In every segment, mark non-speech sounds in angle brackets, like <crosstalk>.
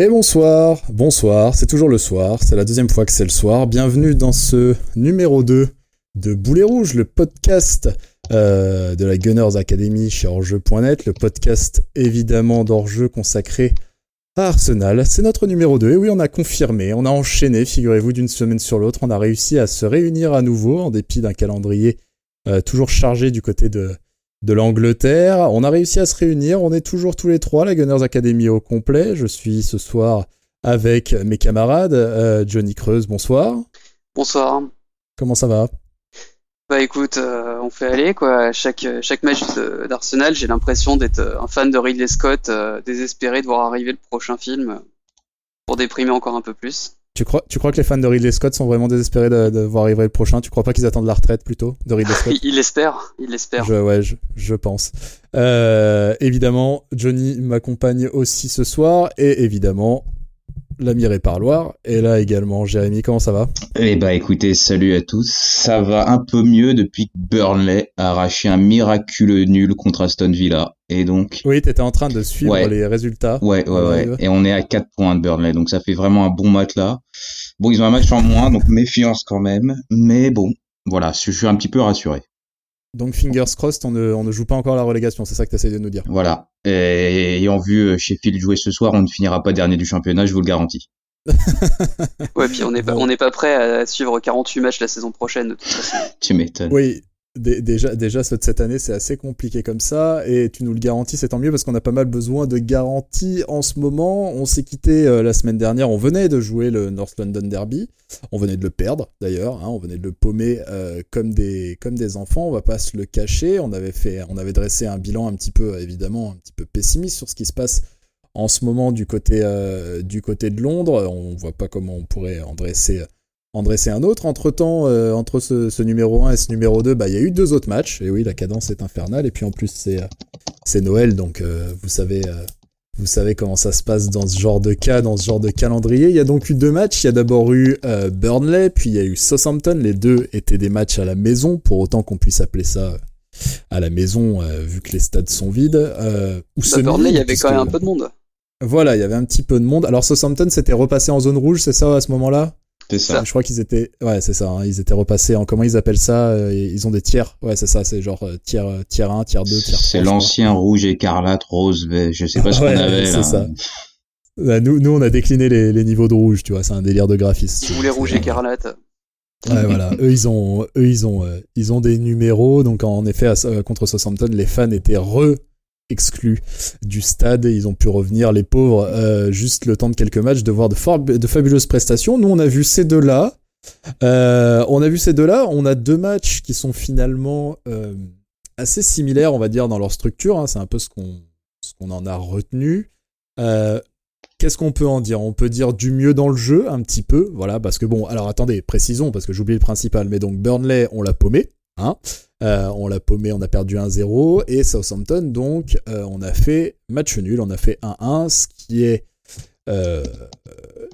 Et bonsoir, bonsoir, c'est toujours le soir, c'est la deuxième fois que c'est le soir. Bienvenue dans ce numéro 2 de Boulet Rouge, le podcast euh, de la Gunners Academy chez Orjeu.net, le podcast évidemment d'Orjeu consacré à Arsenal. C'est notre numéro 2, et oui, on a confirmé, on a enchaîné, figurez-vous, d'une semaine sur l'autre, on a réussi à se réunir à nouveau en dépit d'un calendrier euh, toujours chargé du côté de, de l'Angleterre. On a réussi à se réunir. On est toujours tous les trois, la Gunners Academy au complet. Je suis ce soir avec mes camarades. Euh, Johnny Creuse, bonsoir. Bonsoir. Comment ça va? Bah écoute, euh, on fait aller quoi. Chaque chaque match d'Arsenal, j'ai l'impression d'être euh, un fan de Ridley Scott, désespéré de voir arriver le prochain film pour déprimer encore un peu plus. Tu crois, tu crois que les fans de Ridley Scott sont vraiment désespérés de, voir arriver le prochain? Tu crois pas qu'ils attendent la retraite plutôt de Ridley <laughs> Scott? Il l'espère, il l'espère. ouais, je, je pense. Euh, évidemment, Johnny m'accompagne aussi ce soir et évidemment, l'ami Réparloir. Et là également, Jérémy, comment ça va? Eh bah écoutez, salut à tous. Ça va un peu mieux depuis que Burnley a arraché un miraculeux nul contre Aston Villa. Et donc. Oui, t'étais en train de suivre les résultats. Ouais, ouais, ouais. Et on est à 4 points de Burnley. Donc ça fait vraiment un bon match là. Bon, ils ont un match en moins, donc méfiance quand même. Mais bon, voilà, je suis un petit peu rassuré. Donc fingers crossed, on ne, on ne joue pas encore la relégation, c'est ça que tu essayes de nous dire. Voilà. Et ayant vu Sheffield jouer ce soir, on ne finira pas dernier du championnat, je vous le garantis. <laughs> ouais, puis on n'est pas, on n'est pas prêt à suivre 48 matchs la saison prochaine de toute façon. <laughs> tu m'étonnes. Oui, déjà, déjà, cette année, c'est assez compliqué comme ça, et tu nous le garantis, c'est tant mieux parce qu'on a pas mal besoin de garanties en ce moment. On s'est quitté euh, la semaine dernière, on venait de jouer le North London Derby, on venait de le perdre d'ailleurs, hein, on venait de le paumer euh, comme des comme des enfants, on va pas se le cacher. On avait fait, on avait dressé un bilan un petit peu évidemment un petit peu pessimiste sur ce qui se passe en ce moment du côté euh, du côté de Londres. On voit pas comment on pourrait en dresser en dresser un autre. Entre-temps, euh, entre ce, numéro 1 et ce numéro 2, bah, il y a eu deux autres matchs. Et oui, la cadence est infernale. Et puis en plus, c'est, euh, c'est Noël, donc euh, vous, savez, vous savez comment ça se passe dans ce genre de cas, dans ce genre de calendrier. Il y a donc eu deux matchs. Il y a d'abord eu Burnley, puis il y a eu Southampton. Les deux étaient des matchs à la maison, pour autant qu'on puisse appeler ça à la maison, vu que les stades sont vides. ou bah, Burnley, il y avait quand même un peu de monde. Voilà, il y avait un petit peu de monde. Alors Southampton s'était repassé en zone rouge, c'est ça à ce moment-là? C'est ça. Je crois qu'ils étaient, ouais, c'est ça. Hein. ils étaient repassés en comment ils appellent ça euh, Ils ont des tiers. Ouais, c'est ça. C'est genre euh, tiers, euh, tiers 1, tiers 2, tiers 3. C'est l'ancien rouge écarlate, rose, je sais pas ce <laughs> qu'on avait. C'est ça. Bah, nous, nous, on a décliné les, les niveaux de rouge, tu vois. C'est un délire de graphiste. Tous les rouges écarlates. Ouais, voilà. eux, ils ont, eux, ils ont, ils ont des numéros. Donc, en effet, contre Southampton, les fans étaient re exclus du stade et ils ont pu revenir, les pauvres, euh, juste le temps de quelques matchs, de voir de, fabuleuses prestations. Nous, on a vu ces deux-là. Euh, on a vu ces deux-là. On a deux matchs qui sont finalement euh, assez similaires, on va dire, dans leur structure. Hein. C'est un peu ce qu'on qu'on en a retenu. Qu'est-ce qu'on peut en dire? On peut dire du mieux dans le jeu, un petit peu, voilà, parce que bon, alors attendez, précisons, parce que j'oublie le principal, mais donc Burnley, on l'a paumé, hein euh, on l'a paumé, on a perdu 1-0. Et Southampton, donc, euh, on a fait match nul, on a fait 1-1, ce qui est. Euh,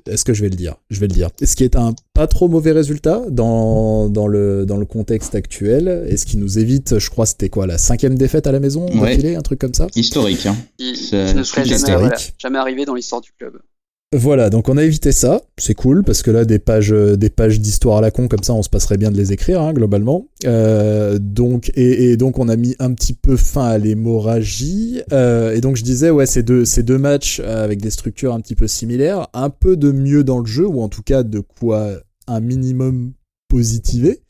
est-ce que je vais le dire? Je vais le dire. Ce qui est un pas trop mauvais résultat dans, dans, le, dans le contexte actuel. Et ce qui nous évite, je crois, c'était quoi La cinquième défaite à la maison ouais. un truc comme ça? Historique. Hein. ne serait jamais, jamais arrivé dans l'histoire du club. Voilà, donc on a évité ça, c'est cool parce que là des pages, des pages d'histoire à la con comme ça, on se passerait bien de les écrire hein, globalement. Euh, donc et, donc on a mis un petit peu fin à l'hémorragie. Euh, et donc je disais ouais ces deux ces deux matchs avec des structures un petit peu similaires, un peu de mieux dans le jeu ou en tout cas de quoi un minimum positiver.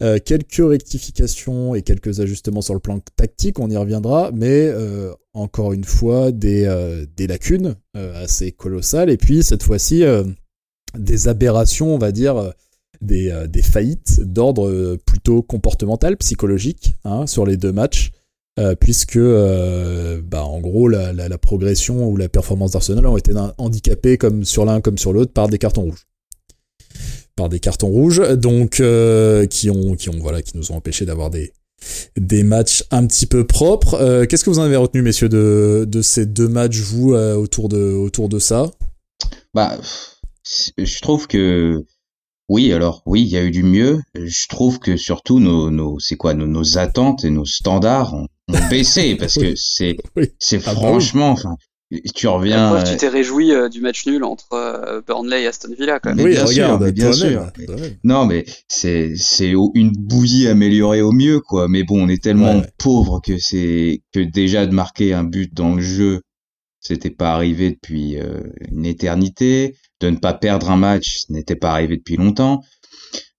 Euh, quelques rectifications et quelques ajustements sur le plan tactique, on y reviendra, mais euh, encore une fois des, euh, lacunes assez colossales et puis cette fois-ci des aberrations, on va dire, des, faillites d'ordre plutôt comportemental, psychologique hein, sur les deux matchs. puisque bah, en gros la, la, la, progression ou la performance d'Arsenal ont été handicapées comme sur l'un comme sur l'autre par des cartons rouges par des cartons rouges, donc euh, qui ont qui ont voilà qui nous ont empêché d'avoir des des matchs un petit peu propres. Euh, qu'est-ce que vous en avez retenu, messieurs, de, de ces deux matchs, vous, euh, autour, de, autour de ça? Bah, je trouve que oui, alors oui, il y a eu du mieux. Je trouve que surtout nos, nos c'est quoi, nos, nos, attentes et nos standards ont, baissé parce <laughs> que c'est c'est ah bah franchement, enfin, tu reviens. Tu t'es réjoui du match nul entre Burnley et Aston Villa, quand même. Oui, bien regarde, sûr, bien sûr. Non, mais c'est c'est une bouillie améliorée au mieux, quoi. Mais bon, on est tellement Ouais, ouais. pauvre que c'est que déjà de marquer un but dans le jeu, c'était pas arrivé depuis euh, une éternité. De ne pas perdre un match, ce n'était pas arrivé depuis longtemps.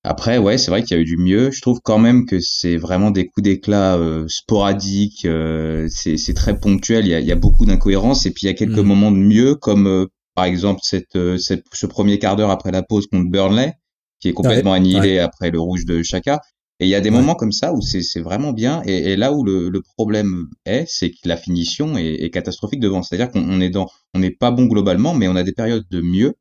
Après, ouais, c'est vrai qu'il y a eu du mieux. Je trouve quand même que c'est vraiment des coups d'éclat euh, sporadiques. euh, c'est c'est très ponctuel. Il y a, il y a beaucoup d'incohérences. Et puis il y a quelques Mhm. moments de mieux, comme euh, par exemple cette, euh, cette, ce premier quart d'heure après la pause contre Burnley, qui est complètement Ouais, annihilé après le rouge de Chaka. Et il y a des Ouais. moments comme ça où c'est c'est vraiment bien. Et, et là où le, le problème est, c'est que la finition est, est catastrophique devant. C'est-à-dire qu'on on est dans, on n'est pas bon globalement, mais on a des périodes de mieux,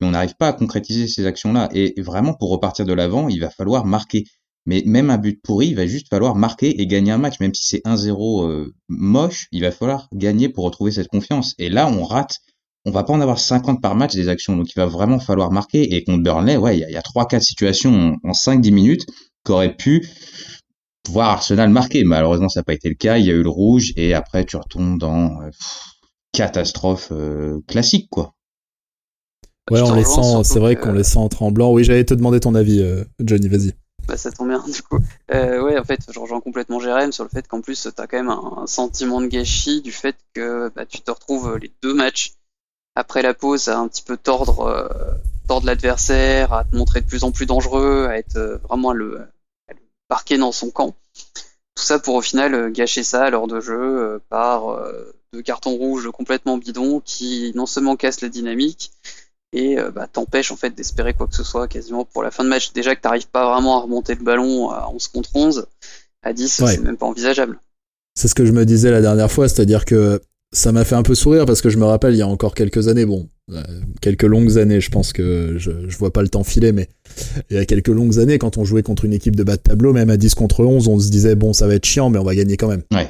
mais on n'arrive pas à concrétiser ces actions-là. Et vraiment, pour repartir de l'avant, il va falloir marquer. Mais même un but pourri, il va juste falloir marquer et gagner un match. Même si c'est 1-0 euh, moche, il va falloir gagner pour retrouver cette confiance. Et là, on rate. On va pas en avoir 50 par match des actions, donc il va vraiment falloir marquer. Et contre Burnley, ouais, il y a, il y a 3-4 situations en, en 5-10 minutes qu'aurait pu voir Arsenal marquer. Malheureusement, ça n'a pas été le cas. Il y a eu le rouge et après, tu retombes dans euh, catastrophe euh, classique, quoi. Ouais, on les sent, c'est vrai qu'on les sent en tremblant. Oui, j'allais te demander ton avis, euh, Johnny, vas-y. Bah, ça tombe bien, <laughs> du coup. Euh, ouais, en fait, je rejoins complètement Jérém sur le fait qu'en plus, t'as quand même un, sentiment de gâchis du fait que bah, tu te retrouves les deux matchs après la pause à un petit peu tordre, euh, tordre l'adversaire, à te montrer de plus en plus dangereux, à être euh, vraiment à le, à le parquer dans son camp. Tout ça pour au final euh, gâcher ça à l'heure de jeu euh, par euh, deux cartons rouges complètement bidons qui non seulement cassent la dynamique, et euh, bah, t'empêche en fait d'espérer quoi que ce soit quasiment pour la fin de match. Déjà que t'arrives pas vraiment à remonter le ballon à 11 contre 11, à 10 Ouais. c'est même pas envisageable. C'est ce que je me disais la dernière fois, c'est-à-dire que ça m'a fait un peu sourire parce que je me rappelle il y a encore quelques années, bon, euh, quelques longues années, je pense que je, je vois pas le temps filer, mais il y a quelques longues années, quand on jouait contre une équipe de bas de tableau, même à 10 contre 11, on se disait bon, ça va être chiant, mais on va gagner quand même. Ouais.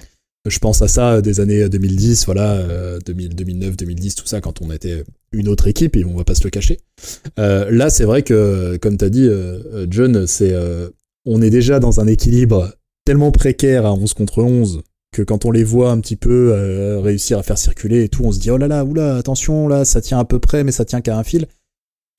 Je pense à ça des années 2010, voilà, euh, 2000, 2009, 2010, tout ça, quand on était une autre équipe, et on va pas se le cacher. Euh, là, c'est vrai que, comme t'as dit, euh, euh, John, c'est, euh, on est déjà dans un équilibre tellement précaire à 11 contre 11 que quand on les voit un petit peu euh, réussir à faire circuler et tout, on se dit oh là là, oula, attention, là, ça tient à peu près, mais ça tient qu'à un fil.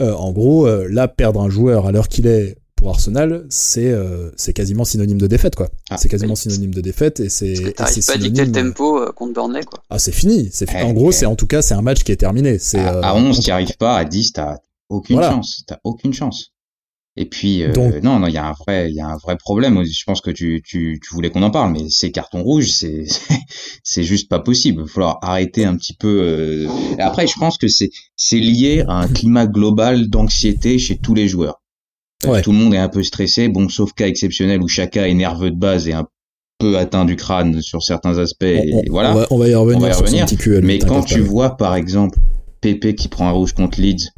Euh, en gros, là, perdre un joueur à l'heure qu'il est pour Arsenal, c'est euh, c'est quasiment synonyme de défaite, quoi. Ah, c'est quasiment synonyme de défaite et c'est t'arrives pas à dicter le synonyme- tempo euh, contre Burnley quoi. Ah, c'est fini. C'est Eh, en gros, eh. c'est en tout cas, c'est un match qui est terminé. C'est À, euh, à 11, t'y arrives pas. À 10, t'as aucune Voilà. chance. T'as aucune chance. Et puis, euh, Donc- non, non, il y a un vrai, il y a un vrai problème. Je pense que tu, tu, tu voulais qu'on en parle, mais ces cartons rouges, c'est, <laughs> c'est juste pas possible. Il va falloir arrêter un petit peu. euh. Après, je pense que c'est, c'est lié à un climat global d'anxiété chez tous les joueurs. Ouais. Tout le monde est un peu stressé. Bon, sauf cas exceptionnel où chacun est nerveux de base et un peu atteint du crâne sur certains aspects. on, et voilà. on va, on va y revenir, va y revenir. Mais quand tu vois, par exemple, Pépé qui prend un rouge contre Leeds,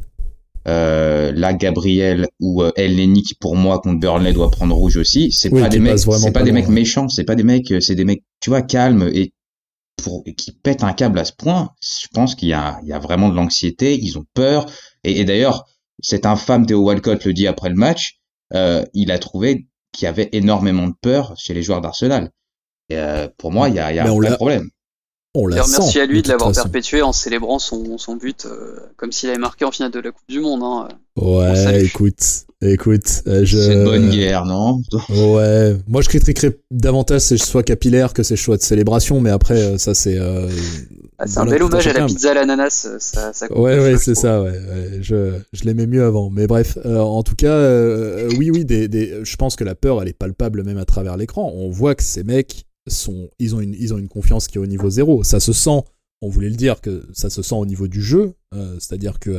euh, là, Gabriel ou euh, El Neni qui, pour moi, contre Burnley, doit prendre rouge aussi, c'est Oui, pas des mecs, c'est pas pas des mecs méchants, c'est pas des mecs, euh, c'est des mecs, tu vois, calmes et pour, et qui pètent un câble à ce point. Je pense qu'il y a, il y a vraiment de l'anxiété, ils ont peur. Et, et d'ailleurs, cet infâme Theo Walcott le dit après le match, euh, il a trouvé qu'il y avait énormément de peur chez les joueurs d'Arsenal. Euh, pour moi, il y a, y a un on vrai l'a- problème. On la sent. merci à lui de toute l'avoir perpétué en célébrant son, son but euh, comme s'il avait marqué en finale de la Coupe du Monde. Hein. Ouais, écoute, écoute, euh, je. C'est de bonne guerre, non? Ouais, moi je critiquerais davantage ces choix capillaires que ces choix de célébration, mais après euh, ça c'est. euh, Ah, c'est un bel hommage à la pizza à l'ananas. euh, Ça, ça Ouais, ouais, c'est ça, ouais. ouais, je je l'aimais mieux avant. Mais bref, euh, en tout cas, euh, oui, oui, des, des, je pense que la peur, elle est palpable même à travers l'écran. On voit que ces mecs sont, ils ont une, ils ont une confiance qui est au niveau zéro. Ça se sent. On voulait le dire que ça se sent au niveau du jeu, euh, c'est-à-dire que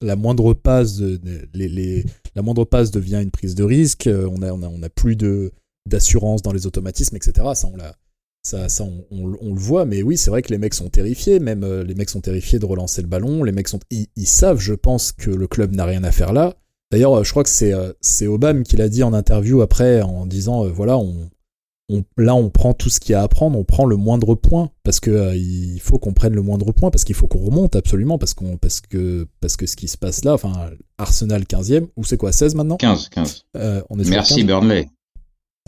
la moindre passe, de- les, les, la moindre passe devient une prise de risque. on a, on a, on a plus de d'assurance dans les automatismes, etc. Ça, on l'a, ça, ça on, on- on le voit, mais oui, c'est vrai que les mecs sont terrifiés, même euh, les mecs sont terrifiés de relancer le ballon, les mecs sont, ils, ils savent, je pense, que le club n'a rien à faire là. D'ailleurs, euh, je crois que c'est euh, c'est Obama qui l'a dit en interview après, en disant, euh, voilà, on, on, là, on prend tout ce qu'il y a à prendre, on prend le moindre point, parce que euh, il faut qu'on prenne le moindre point, parce qu'il faut qu'on remonte absolument, parce qu'on, parce que, parce que ce qui se passe là, enfin, Arsenal 15e, ou c'est quoi, 16 maintenant? 15, 15. Euh, on est Merci 15. Burnley.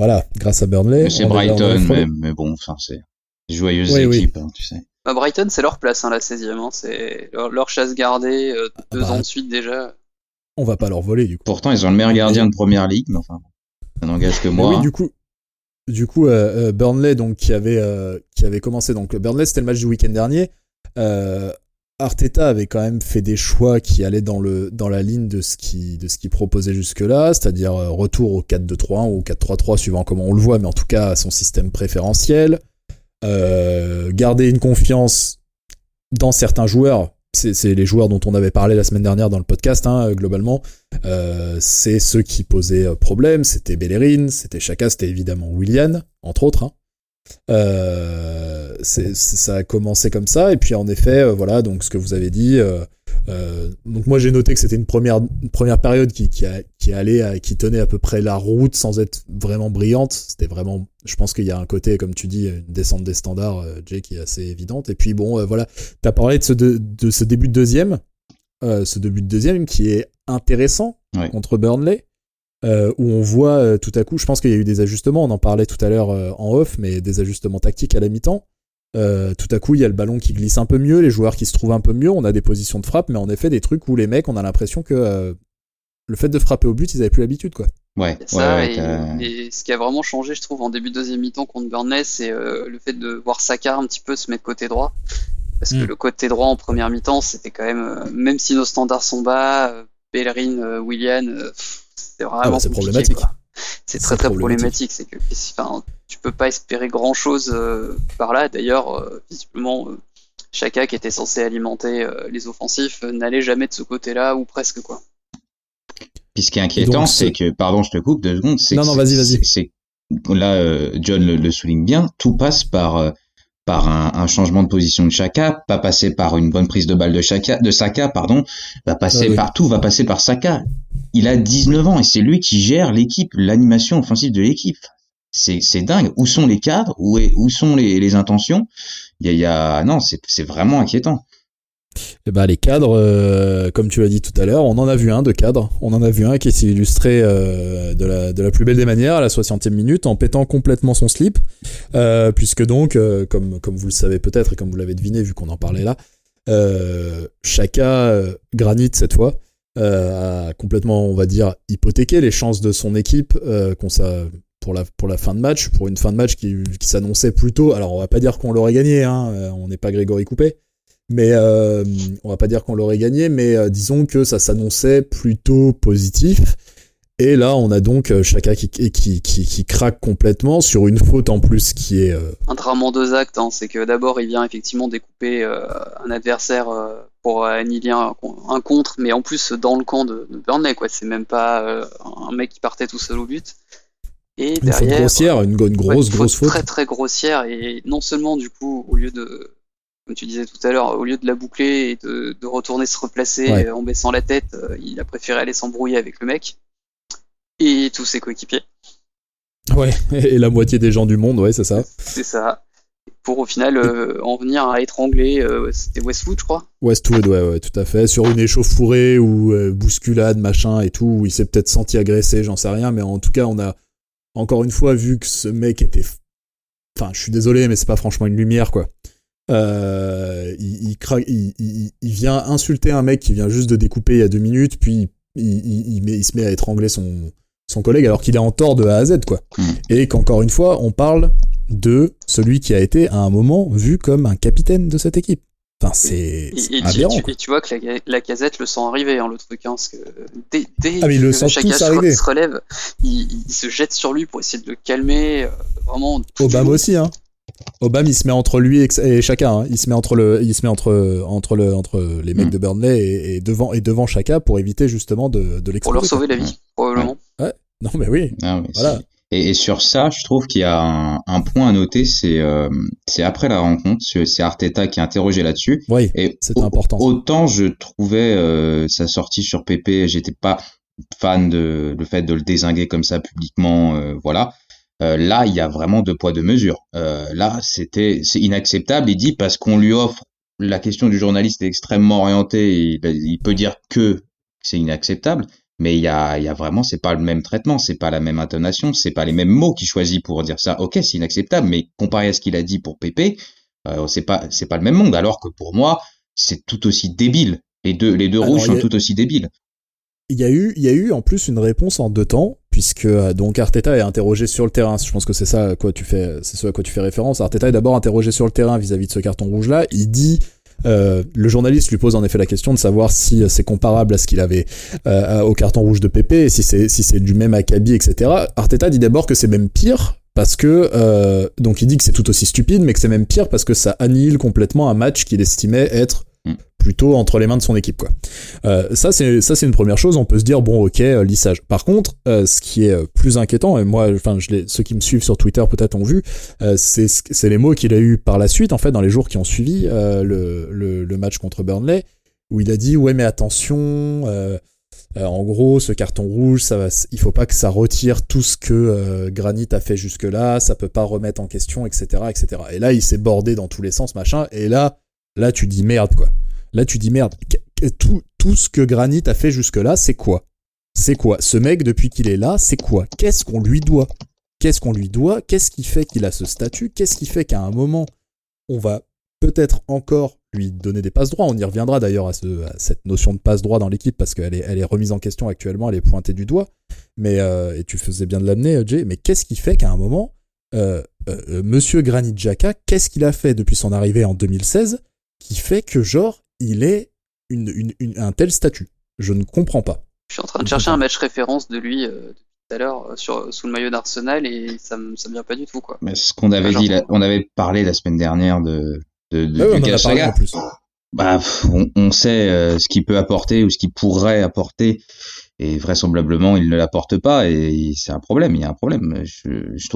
Voilà, grâce à Burnley. C'est on est- on est Brighton même, mais bon, enfin c'est joyeuse Oui, oui. équipe, hein, tu sais. Bah, Brighton, c'est leur place, hein, la 16e. Hein. C'est leur, leur, chasse gardée, euh, ah deux bah, ans de suite déjà. On va pas leur voler, du coup. Pourtant, ils ont le meilleur gardien de première ligue, mais enfin, ça n'engage que moi. oui, du coup, du coup euh, Burnley, donc, qui avait, qui avait commencé. Donc, Burnley, c'était le match du week-end dernier. Arteta avait quand même fait des choix qui allaient dans, la ligne de ce qu'il proposait jusque-là, c'est-à-dire retour au 4-2-3-1 ou au 4-3-3 suivant comment on le voit, mais en tout cas son système préférentiel. Euh, garder une confiance dans certains joueurs. C'est les joueurs dont on avait parlé la semaine dernière dans le podcast, hein, globalement. Euh, c'est ceux qui posaient euh, problème. C'était Bellerin, c'était Chaka, c'était évidemment Willian, entre autres. Hein. Euh, ça a commencé comme ça, et puis en effet, euh, voilà, donc ce que vous avez dit. Euh, euh donc moi j'ai noté que c'était une première, une première période qui, qui, a, qui allait, qui tenait à peu près la route sans être vraiment brillante. C'était vraiment, je pense qu'il y a un côté, comme tu dis, une descente des standards, Jay, qui est assez évidente. Et puis bon, voilà, t'as parlé de ce, de, de, ce début de deuxième, ce début de deuxième qui est intéressant contre Burnley. Euh, où on voit euh, tout à coup, je pense qu'il y a eu des ajustements, on en parlait tout à l'heure euh, en off, mais des ajustements tactiques à la mi-temps. tout à coup, il y a le ballon qui glisse un peu mieux, les joueurs qui se trouvent un peu mieux, on a des positions de frappe, mais en effet des trucs où les mecs, on a l'impression que le fait de frapper au but, ils avaient plus l'habitude, quoi. Ouais. Ça, et, ce qui a vraiment changé, je trouve, en début de deuxième mi-temps contre Burnley, c'est le fait de voir Saka un petit peu se mettre côté droit. Parce que hmm. le côté droit en première mi-temps, c'était quand même, même si nos standards sont bas, Bellerin, Willian, c'est vraiment ah bah, problématique. C'est très très problématique. C'est que enfin, tu peux pas espérer grand chose euh, par là. D'ailleurs, euh, visiblement, euh, Chaka qui était censé alimenter les offensifs n'allait jamais de ce côté-là ou presque quoi. Puis ce qui est inquiétant, c'est que, pardon, je te coupe deux secondes. Non, non, vas-y, vas-y. C'est là, John le, souligne bien. Tout passe par par un, changement de position de Chaka, pas passer par une bonne prise de balle de Chaka, de Saka, pardon, va passer ah par tout, va passer par Saka. Il a 19 ans et c'est lui qui gère l'équipe, l'animation offensive de l'équipe. C'est, c'est dingue. Où sont les cadres? Où, est, où sont les, les intentions? Il y a, y a, non, c'est, c'est vraiment inquiétant. Eh ben, les cadres, euh, comme tu l'as dit tout à l'heure, on en a vu un de cadre. On en a vu un qui s'est illustré euh, de, la, plus belle des manières à la 60e minute en pétant complètement son slip. Euh, puisque donc, comme, vous le savez peut-être et comme vous l'avez deviné vu qu'on en parlait là, Chaka, Granit cette fois, a complètement, on va dire, hypothéqué les chances de son équipe pour la, fin de match, pour une fin de match qui, qui s'annonçait plutôt. Alors on va pas dire qu'on l'aurait gagné, hein, on n'est pas Grégory Coupé. Mais euh, on va pas dire qu'on l'aurait gagné, mais euh, disons que ça s'annonçait plutôt positif. Et là, on a donc euh, Chaka qui, qui, qui, qui, craque complètement sur une faute en plus qui est... Euh... Un drame en deux actes, hein. c'est que d'abord il vient effectivement découper euh, un adversaire pour annihiler un, un, contre, mais en plus dans le camp de, de Burnley, quoi. C'est même pas un mec qui partait tout seul au but. Et une derrière, faute grossière, une, une grosse, grosse faute. Très très grossière, et non seulement du coup, au lieu de comme tu disais tout à l'heure, au lieu de la boucler et de, retourner se replacer en baissant la tête, euh, il a préféré aller s'embrouiller avec le mec et tous ses coéquipiers. Ouais, et la moitié des gens du monde, ouais, c'est ça. C'est ça. Pour au final euh, en venir à étrangler, euh, c'était Westwood, je crois. Westwood, ouais, ouais, tout à fait. Sur une échauffourée ou bousculade, machin et tout, où il s'est peut-être senti agressé, j'en sais rien, mais en tout cas, on a encore une fois vu que ce mec était. Enfin, je suis désolé, mais c'est pas franchement une lumière, quoi. Euh, il, il, il, vient insulter un mec qui vient juste de découper il y a deux minutes, puis il, met, il se met à étrangler son, son collègue alors qu'il est en tort de A à Z, quoi. Hmm. Et qu'encore une fois, on parle de celui qui a été à un moment vu comme un capitaine de cette équipe. Enfin, c'est aberrant. Et, tu, vois que la, casette le sent arriver, hein, le truc, hein, parce que dès, dès ah, mais le que chaque se relève, il, se jette sur lui pour essayer de le calmer. Euh, vraiment. Obama aussi, hein. Obama il se met entre lui et, chacun. Hein. Il se met entre le, il se met entre entre le entre les mecs mm. de Burnley et, devant et devant chacun pour éviter justement de de Pour leur sauver la vie, probablement. Ouais. Non mais oui. Ah voilà. Et, sur ça, je trouve qu'il y a un, point à noter, c'est euh, c'est après la rencontre, c'est Arteta qui a interrogé là-dessus. Oui. Et c'est important. Autant je trouvais euh, sa sortie sur PP, j'étais pas fan de le fait de le désinguer comme ça publiquement, euh, voilà. Euh, là, il y a vraiment deux poids deux mesures. Euh, là, c'était c'est inacceptable. Il dit parce qu'on lui offre la question du journaliste est extrêmement orientée. Il, il peut dire que c'est inacceptable, mais il y a, il y a vraiment c'est pas le même traitement, c'est pas la même intonation, c'est pas les mêmes mots qu'il choisit pour dire ça. Ok, c'est inacceptable, mais comparé à ce qu'il a dit pour Pépé, Euh, c'est pas c'est pas le même monde. Alors que pour moi, c'est tout aussi débile. Les deux les deux rouges sont tout aussi débiles. Il y a eu il y a eu en plus une réponse en deux temps puisque euh, donc Arteta est interrogé sur le terrain. Je pense que c'est ça à quoi tu fais c'est ce à quoi tu fais référence. Arteta est d'abord interrogé sur le terrain vis-à-vis de ce carton rouge là. Il dit euh, le journaliste lui pose en effet la question de savoir si c'est comparable à ce qu'il avait euh, au carton rouge de Pépé, si c'est si c'est du même acabit, etc. Arteta dit d'abord que c'est même pire parce que euh, donc il dit que c'est tout aussi stupide, mais que c'est même pire parce que ça annihile complètement un match qu'il estimait être. Plutôt entre les mains de son équipe quoi. Euh, ça c'est ça c'est une première chose. On peut se dire bon ok euh, lissage. Par contre, euh, ce qui est plus inquiétant et moi enfin je ceux qui me suivent sur Twitter peut-être ont vu, c'est c'est les mots qu'il a eu par la suite en fait dans les jours qui ont suivi le, le, le match contre Burnley où il a dit ouais mais attention euh, en gros, ce carton rouge, ça va, il faut pas que ça retire tout ce que euh, Granit a fait jusque-là, ça peut pas remettre en question, etc., etc. Et là, il s'est bordé dans tous les sens, machin. Et là, là, tu dis merde, quoi. Là, tu dis merde. Tout, tout ce que Granit a fait jusque-là, c'est quoi? C'est quoi? Ce mec, depuis qu'il est là, c'est quoi? Qu'est-ce qu'on lui doit? Qu'est-ce qu'on lui doit? Qu'est-ce qui fait qu'il a ce statut? Qu'est-ce qui fait qu'à un moment, on va peut-être encore lui donner des passes droits. On y reviendra d'ailleurs à, cette notion de passe droit dans l'équipe parce qu'elle est, elle est remise en question actuellement, elle est pointée du doigt. Mais euh, et tu faisais bien de l'amener, euh, Jay. Mais qu'est-ce qui fait qu'à un moment, euh, Monsieur Granit Xhaka, qu'est-ce qu'il a fait depuis son arrivée en 2016 qui fait que genre il est une, un tel statut Je ne comprends pas. Je suis en train de chercher un match référence de lui depuis tout à l'heure sur sous le maillot d'Arsenal et ça me ça me vient pas du tout quoi. Mais ce qu'on avait dit, on avait parlé la semaine dernière de de, de, ah Bah, on, sait euh, ce qu'il peut apporter ou ce qu'il pourrait apporter, et vraisemblablement il ne l'apporte pas, et c'est un problème. Il y a un problème. Je,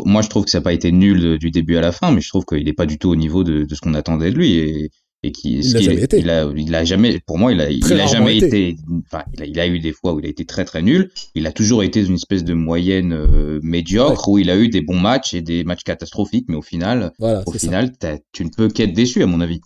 moi, je trouve que ça n'a pas été nul du début à la fin, mais je trouve qu'il n'est pas du tout au niveau de, de ce qu'on attendait de lui. Et, et qui, il, a été. il a, il a jamais, pour moi, il a, il a jamais été. enfin, il a, il a, eu des fois où il a été très très nul. Il a toujours été une espèce de moyenne euh, médiocre où il a eu des bons matchs et des matchs catastrophiques, mais au final, au final, tu ne peux qu'être déçu à mon avis.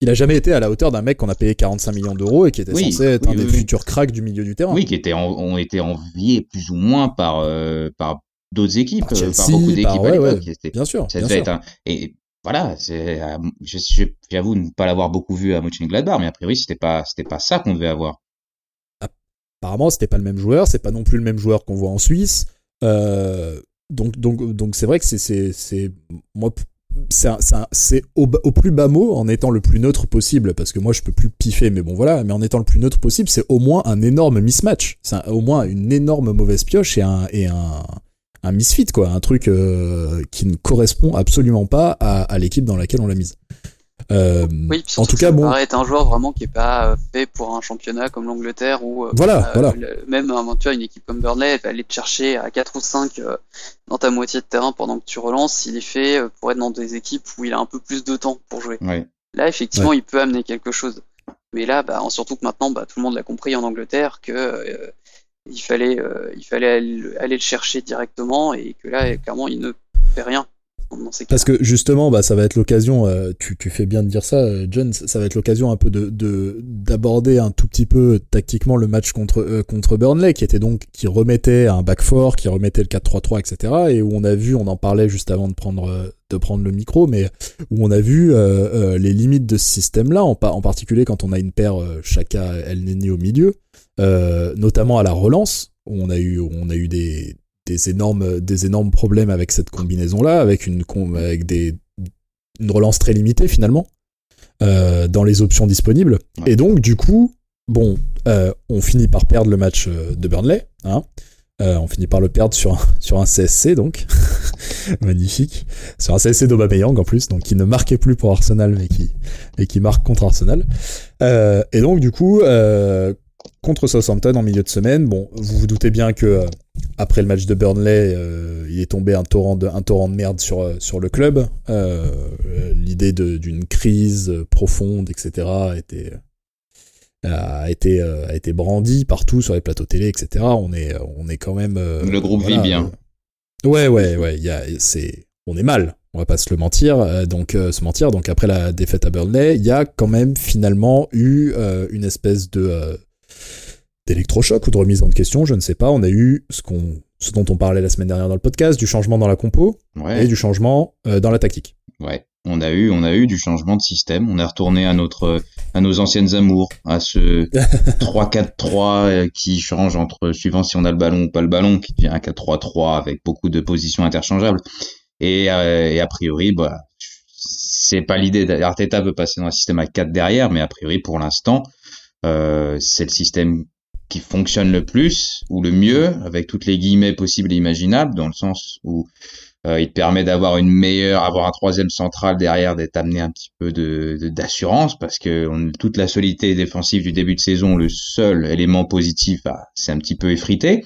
Il a jamais été à la hauteur d'un mec qu'on a payé 45 millions d'euros et qui était censé être un des futurs cracks du milieu du terrain. Oui, qui était ont été enviés plus ou moins par euh, par d'autres équipes, par, euh, beaucoup d'équipes à l'époque. Bien sûr. Bien sûr. Un, et voilà, c'est, euh, j'avoue ne pas l'avoir beaucoup vu à Mönchengladbach, mais a priori c'était pas, c'était pas ça qu'on devait avoir. Apparemment, c'était pas le même joueur, c'est pas non plus le même joueur qu'on voit en Suisse. Euh, donc, donc, donc c'est vrai que c'est, c'est, c'est, moi, c'est, c'est au, au, plus bas mot, en étant le plus neutre possible, parce que moi je peux plus piffer, mais bon voilà, mais en étant le plus neutre possible, c'est au moins un énorme mismatch. C'est au moins une énorme mauvaise pioche et un, et un, un misfit, quoi, un truc euh, qui ne correspond absolument pas à, l'équipe dans laquelle on l'a mise. Euh, oui, en tout cas, bon, paraît un joueur vraiment qui est pas euh, fait pour un championnat comme l'Angleterre ou voilà, voilà. même tu vois, une équipe comme Burnley va aller te chercher à 4 ou 5 dans ta moitié de terrain pendant que tu relances. Il est fait pour être dans des équipes où il a un peu plus de temps pour jouer. Là, effectivement, il peut amener quelque chose. Mais là, bah, surtout que maintenant, bah, tout le monde l'a compris en Angleterre que il fallait, euh, il fallait aller, le chercher directement et que là, clairement, il ne fait rien. Parce que justement, bah, ça va être l'occasion, euh, tu, tu, fais bien de dire ça, euh, John, ça va être l'occasion un peu de d'aborder un tout petit peu tactiquement le match contre contre Burnley, qui était donc qui remettait un back four, qui remettait le 4-3-3, etc. Et où on a vu, on en parlait juste avant de prendre de prendre le micro, mais où on a vu les limites de ce système-là, en, en particulier quand on a une paire Chaka El Neni au milieu. Euh, notamment à la relance, où on a eu, on a eu des, des, énormes, des énormes problèmes avec cette combinaison-là, avec, une, avec des, une relance très limitée finalement, euh, dans les options disponibles. Et donc, du coup, bon, euh, on finit par perdre le match de Burnley. Hein. on finit par le perdre sur un, sur un CSC, donc. <laughs> Magnifique. Sur un CSC d'Aubameyang, en plus, donc qui ne marquait plus pour Arsenal, mais qui, mais qui marque contre Arsenal. et donc, du coup, contre Southampton en milieu de semaine. Bon, vous vous doutez bien que euh, après le match de Burnley, euh, il est tombé un torrent de, un torrent de merde sur, euh, sur le club. L'idée d'une crise profonde, etc., a été, a été, a été brandie partout sur les plateaux télé, etc. On est, on est quand même. le groupe vit bien. ouais, ouais, ouais. Y a, c'est, on est mal. On va pas se le mentir. donc, se mentir. Donc, après la défaite à Burnley, il y a quand même finalement eu une espèce de d'électrochoc ou de remise en question, je ne sais pas. On a eu ce, qu'on, ce dont on parlait la semaine dernière dans le podcast, du changement dans la compo et du changement euh, dans la tactique. Ouais. on a eu, on a eu du changement de système. On est retourné à notre, à nos anciennes amours, à ce <laughs> 3-4-3 euh, qui change entre suivant si on a le ballon ou pas le ballon, qui devient un 4-3-3 avec beaucoup de positions interchangeables. Et, euh, et a priori, bah, c'est pas l'idée. Arteta veut passer dans un système à 4 derrière, mais a priori pour l'instant, euh, c'est le système qui fonctionne le plus ou le mieux, avec toutes les guillemets possibles et imaginables, dans le sens où euh, il te permet d'avoir une meilleure, avoir un troisième central derrière, d'être amené un petit peu de d'assurance parce que on, toute la solidité défensive du début de saison, le seul élément positif, bah, c'est un petit peu effrité.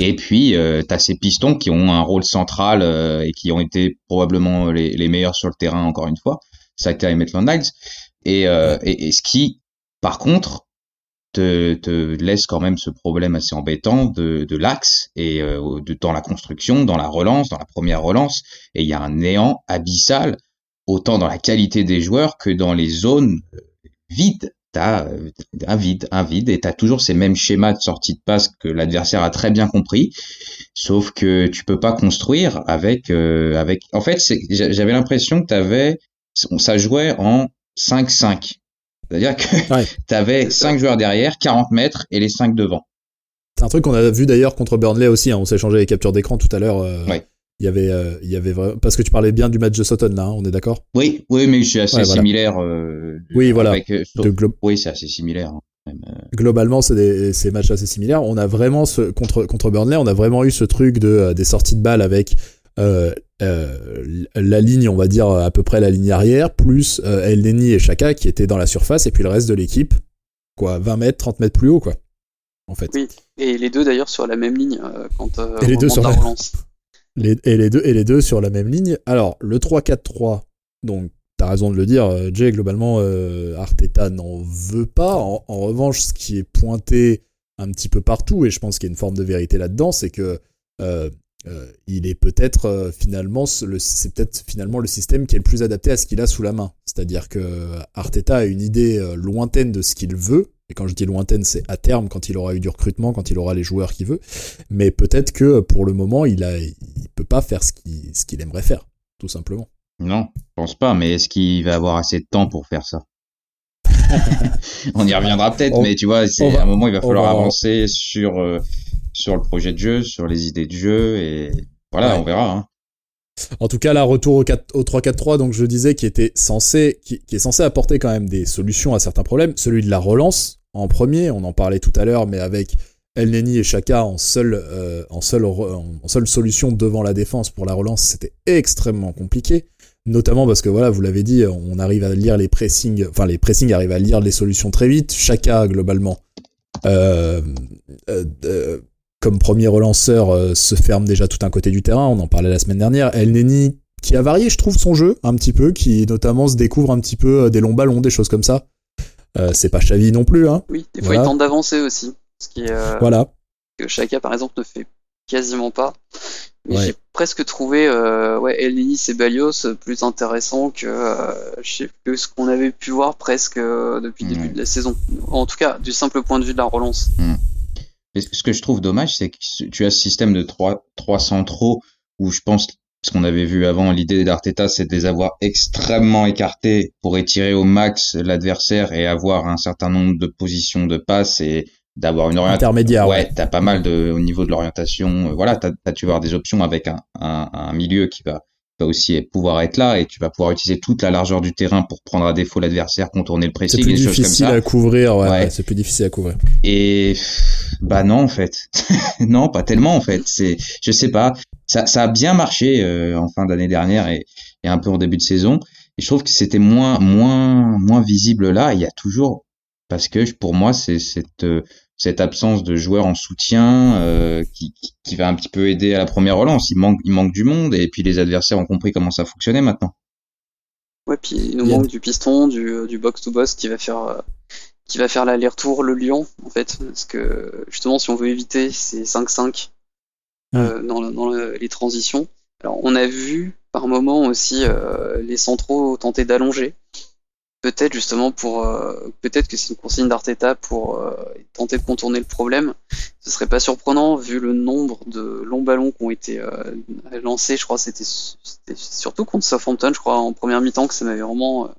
Et puis, euh, tu as ces pistons qui ont un rôle central euh, et qui ont été probablement les, les, meilleurs sur le terrain, encore une fois, Saka et Maitland Niles. Et, euh, et, et, ce qui, par contre, te, te, laisse quand même ce problème assez embêtant de, de l'axe et euh, de, dans la construction, dans la relance, dans la première relance. Et il y a un néant abyssal, autant dans la qualité des joueurs que dans les zones euh, vides. T'as euh, un vide, un vide, et t'as toujours ces mêmes schémas de sortie de passe que l'adversaire a très bien compris, sauf que tu peux pas construire avec, avec. En fait, j'avais l'impression que t'avais, ça jouait en 5-5 c'est-à-dire que tu avais 5 joueurs derrière, 40 mètres et les 5 devant. C'est un truc qu'on a vu d'ailleurs contre Burnley aussi. Hein. On s'est échangé les captures d'écran tout à l'heure. Euh, il y avait, euh, il y avait parce que tu parlais bien du match de Sutton là, hein, on est d'accord? Oui, oui, mais c'est assez similaire. Euh, oui, voilà. Oui, c'est assez similaire. Hein, Globalement, c'est des, ces matchs assez similaires. On a vraiment ce contre contre Burnley, on a vraiment eu ce truc de des sorties de balles avec euh, euh, la ligne, on va dire à peu près la ligne arrière, plus euh, El Neni et Chaka qui étaient dans la surface, et puis le reste de l'équipe, quoi, 20 mètres, 30 mètres plus haut, quoi. En fait. Oui, et les deux d'ailleurs sur la même ligne quand et les deux sur la relance. <laughs> et les deux et les deux sur la même ligne. Alors le 3-4-3, donc t'as raison de le dire, Jay. Globalement, Arteta n'en veut pas. En, en, revanche, ce qui est pointé un petit peu partout, et je pense qu'il y a une forme de vérité là-dedans, c'est que euh, il est peut-être euh, finalement c'est peut-être finalement le système qui est le plus adapté à ce qu'il a sous la main. C'est-à-dire que Arteta a une idée euh, lointaine de ce qu'il veut. Et quand je dis lointaine, c'est à terme quand il aura eu du recrutement, quand il aura les joueurs qu'il veut. Mais peut-être que pour le moment, il a, il peut pas faire ce qu'il ce qu'il aimerait faire, tout simplement. Non, je pense pas. Mais est-ce qu'il va avoir assez de temps pour faire ça? <laughs> On y reviendra peut-être, mais tu vois, c'est à un moment il va falloir avancer sur sur le projet de jeu, sur les idées de jeu, et voilà, on verra. Hein. En tout cas, là, retour au, 4, au 3-4-3, donc je disais, qui était censé, qui, est censé apporter quand même des solutions à certains problèmes. Celui de la relance, en premier, on en parlait tout à l'heure, mais avec El Neni et Chaka en seule, euh, en, seule, en seule solution devant la défense pour la relance, c'était extrêmement compliqué. Notamment parce que voilà, vous l'avez dit, on arrive à lire les pressings, enfin les pressings arrivent à lire les solutions très vite. Chaka globalement euh, euh, euh comme premier relanceur euh, se ferme déjà tout un côté du terrain, on en parlait la semaine dernière. El Neni qui a varié, je trouve, son jeu un petit peu, qui notamment se découvre un petit peu euh, des longs ballons, des choses comme ça. Euh, c'est pas Xavi non plus, hein. Oui, des fois il tente d'avancer aussi, ce qui est voilà. que Chaka par exemple ne fait quasiment pas. Mais j'ai presque trouvé euh, ouais, El Neni et Balios plus intéressant que, que ce qu'on avait pu voir presque depuis le début de la saison. En tout cas, du simple point de vue de la relance. Mm ce que je trouve dommage, c'est que tu as ce système de trois, trois centraux où je pense, ce qu'on avait vu avant, l'idée d'Arteta, c'est de les avoir extrêmement écartés pour étirer au max l'adversaire et avoir un certain nombre de positions de passe et d'avoir une orientation intermédiaire. Ouais, t'as pas mal de au niveau de l'orientation. Euh, voilà, t'as, tu vas avoir des options avec un, un, un milieu qui va va aussi pouvoir être là et tu vas pouvoir utiliser toute la largeur du terrain pour prendre à défaut l'adversaire, contourner le pressing, c'est plus difficile à couvrir, ouais, c'est plus difficile à couvrir. Et bah non en fait, <laughs> non pas tellement en fait. C'est, je sais pas, ça, ça a bien marché euh, en fin d'année dernière et, et un peu en début de saison. Et je trouve que c'était moins moins moins visible là. Il y a toujours parce que pour moi c'est cette euh, cette absence de joueurs en soutien euh, qui, qui, va un petit peu aider à la première relance. Il manque, il manque du monde et puis les adversaires ont compris comment ça fonctionnait maintenant. Ouais, puis il nous manque du piston, du, euh, du box to box qui va faire euh, qui va faire l'aller-retour le lion en fait parce que justement si on veut éviter ces 5-5 euh, dans, dans les transitions. Alors on a vu par moment aussi les centraux tenter d'allonger peut-être justement pour euh, peut-être que c'est une consigne d'Arteta pour euh, tenter de contourner le problème. Ce serait pas surprenant vu le nombre de longs ballons qui ont été euh, lancés. Je crois c'était surtout contre Southampton, je crois en première mi-temps que ça m'avait vraiment.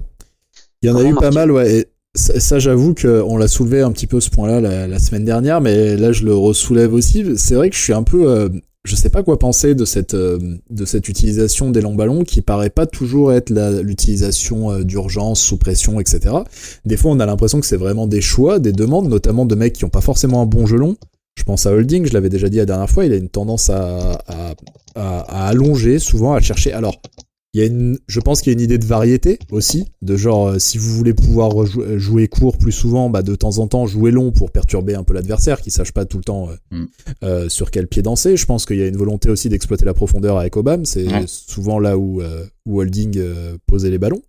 Il y en a eu pas mal, ouais. Et ça, j'avoue qu'on l'a soulevé un petit peu ce point-là la, la, semaine dernière, mais là je le ressoulève aussi. C'est vrai que je suis un peu je sais pas quoi penser de cette euh, de cette utilisation des longs qui paraît pas toujours être l'utilisation euh, d'urgence sous pression etc. Des fois on a l'impression que c'est vraiment des choix, des demandes, notamment de mecs qui ont pas forcément un bon gelon. Je pense à Holding, je l'avais déjà dit la dernière fois, il a une tendance à, à, à, à allonger souvent, à chercher. Alors il y a une, je pense qu'il y a une idée de variété aussi, de genre euh, si vous voulez pouvoir euh, jouer court plus souvent, bah de temps en temps jouer long pour perturber un peu l'adversaire, qui sache pas tout le temps euh, mm. euh, sur quel pied danser. Je pense qu'il y a une volonté aussi d'exploiter la profondeur avec Obama, c'est souvent là où, où Holding posait les ballons.